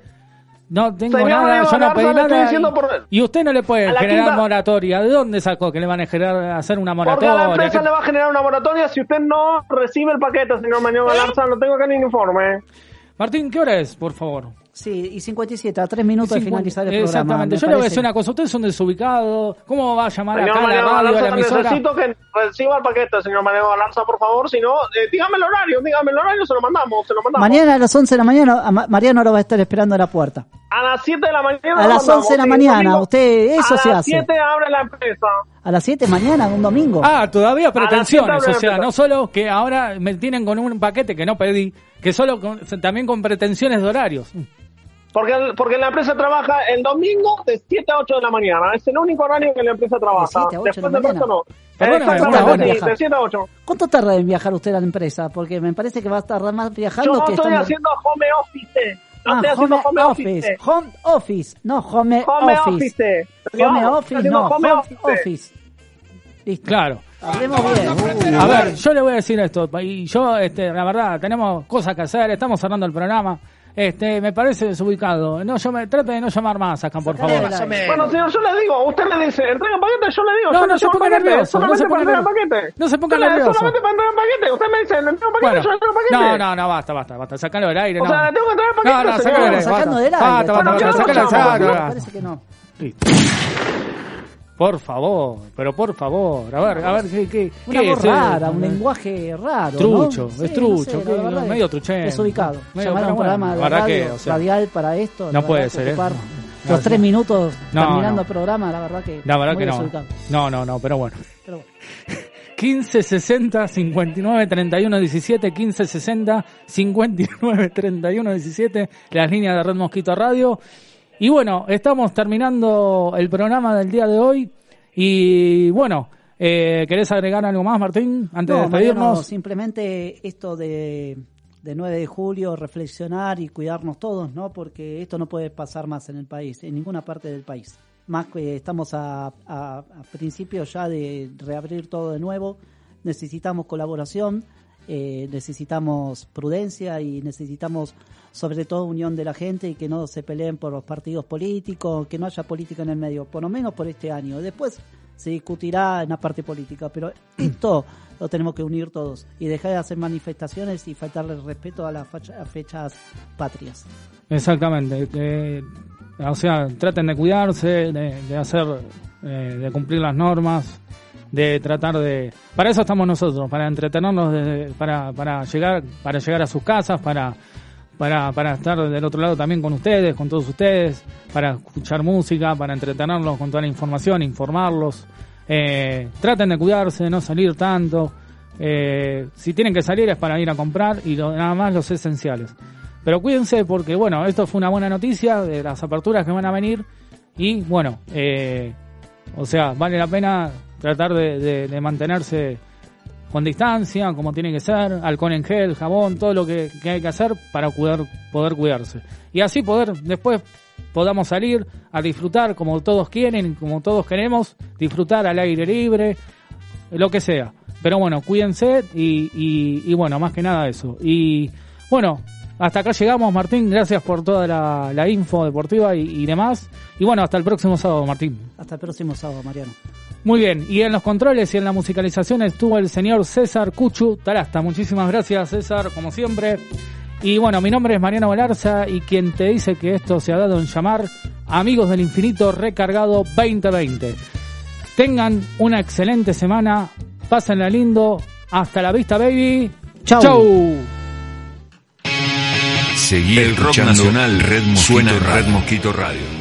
no tengo Señor nada, yo no pedí nada. y- por- Y usted no le puede generar quinta- moratoria. ¿De dónde sacó que le van a generar, hacer una Porque a moratoria? la empresa ¿Qué- le va a generar una moratoria si usted no recibe el paquete, señor Manuel Galarza. No tengo acá ni informe. Martín, ¿qué hora es, por favor? Sí, y 57, a tres minutos de finalizar el programa. Exactamente. me Yo le voy a decir una cosa. Ustedes son desubicados. ¿Cómo va a llamar Señor acá a la Manuel radio, a la emisora? necesito que reciba el paquete, señor Manuel Galarza, por favor. Si no, eh, dígame el horario, dígame el horario, se lo mandamos, se lo mandamos. Mañana a las 11 de la mañana, a Ma- Mariano lo va a estar esperando a la puerta. A las 7 de la mañana. A las mandamos, 11 de la mañana, usted, eso a se las hace. 7 abre la empresa. A las 7 mañana, un domingo. Ah, todavía pretensiones. O sea, no solo que ahora me tienen con un paquete que no pedí, que solo con- también con pretensiones de horarios. Porque, el- porque la empresa trabaja el domingo de 7 a 8 de la mañana. Es el único horario que la empresa trabaja. 7 a 8 de Después la del resto mañana. no. Exactamente, de 7 a 8. ¿Cuánto tarda en viajar usted a la empresa? Porque me parece que va a tardar más viajando Yo que estoy estando- haciendo home office. Yo Ah, estoy haciendo home office. Home office, no home, Home office. office. Home office, no, home home office. office. Listo. Claro. Hablemos bien. Uh, A ver, yo le voy a decir esto, y yo, este, la verdad, tenemos cosas que hacer, estamos cerrando el programa. Este, me parece desubicado. No, yo me trate de no llamar más acá, por favor. del aire. Bueno, señor, yo le digo, usted le dice, entrega paquete, yo le digo, No, no se ponga nervioso, no solamente se ponga nervioso. paquete. No se ponga nervioso. Solamente para entregar paquete, usted me dice, le entrego paquete, yo le entrego paquete. no, no, no, basta, basta, basta. Sacalo del aire, O no. sea, tengo que entregar No, paquete, no, sacalo del aire. Sacando del Basta, aire. basta, basta, no sacalo, ¿no? sacalo. Parece que no. Listo. Por favor, pero por favor, a ver, a ver, ¿qué, qué, Una qué voz es? rara, Eh, un lenguaje raro. Trucho, ¿no? es Sí, no trucho, sé, que- verdad es medio. Desubicado. Medio, Llamar a un bueno, programa de radio que, o sea, radial para esto. no puede ser, ¿eh? ocupar No, Los no. tres minutos No, terminando no. el programa, la verdad que. La verdad muy que no. No, no, no, pero bueno. Pero bueno. 15 60 59 31 17 15 60 59 31 17 las líneas de Red Mosquito Radio y bueno estamos terminando el programa del día de hoy y bueno eh, ¿querés agregar algo más Martín antes No, de Mariano, despedirnos? simplemente esto de, de 9 de julio, reflexionar y cuidarnos todos, ¿no? Porque esto no puede pasar más en el país, en ninguna parte del país. Más que estamos a, a, a principios ya de reabrir todo de nuevo, necesitamos colaboración, eh, necesitamos prudencia y necesitamos sobre todo unión de la gente y que no se peleen por los partidos políticos, que no haya política en el medio, por lo menos por este año. Después se discutirá en la parte política, pero esto lo tenemos que unir todos y dejar de hacer manifestaciones y faltarle el respeto a las fechas patrias. Exactamente, que, o sea, traten de cuidarse, de, de hacer, eh, de cumplir las normas, de tratar de, para eso estamos nosotros, para entretenernos, de- para, para llegar, para llegar a sus casas, para, para, para estar del otro lado también con ustedes, con todos ustedes, para escuchar música, para entretenerlos con toda la información, informarlos, eh, traten de cuidarse, no salir tanto, eh, si tienen que salir es para ir a comprar y nada más los esenciales. Pero cuídense porque, bueno, esto fue una buena noticia de las aperturas que van a venir y, bueno, eh, o sea, vale la pena tratar de mantenerse con distancia, como tiene que ser, alcohol en gel, jabón, todo lo que, que hay que hacer para poder, poder cuidarse. Y así poder, después podamos salir a disfrutar como todos quieren, como todos queremos, disfrutar al aire libre, lo que sea. Pero bueno, cuídense y, y, y bueno, más que nada eso. Y bueno, hasta acá llegamos, Martín. Gracias por toda la, info deportiva y demás. Y bueno, hasta el próximo sábado, Martín. Hasta el próximo sábado, Mariano. Muy bien, y en los controles y en la musicalización estuvo el señor César Cuchu Tarasta. Muchísimas gracias, César, como siempre. Y bueno, mi nombre es Mariano Valarza y quien te dice que esto se ha dado en llamar Amigos del Infinito Recargado 2020. Tengan una excelente semana, pásenla lindo, hasta la vista, baby. Chau. Chau. Seguí El rock nacional Red Mosquito suena en Radio. Red Mosquito Radio.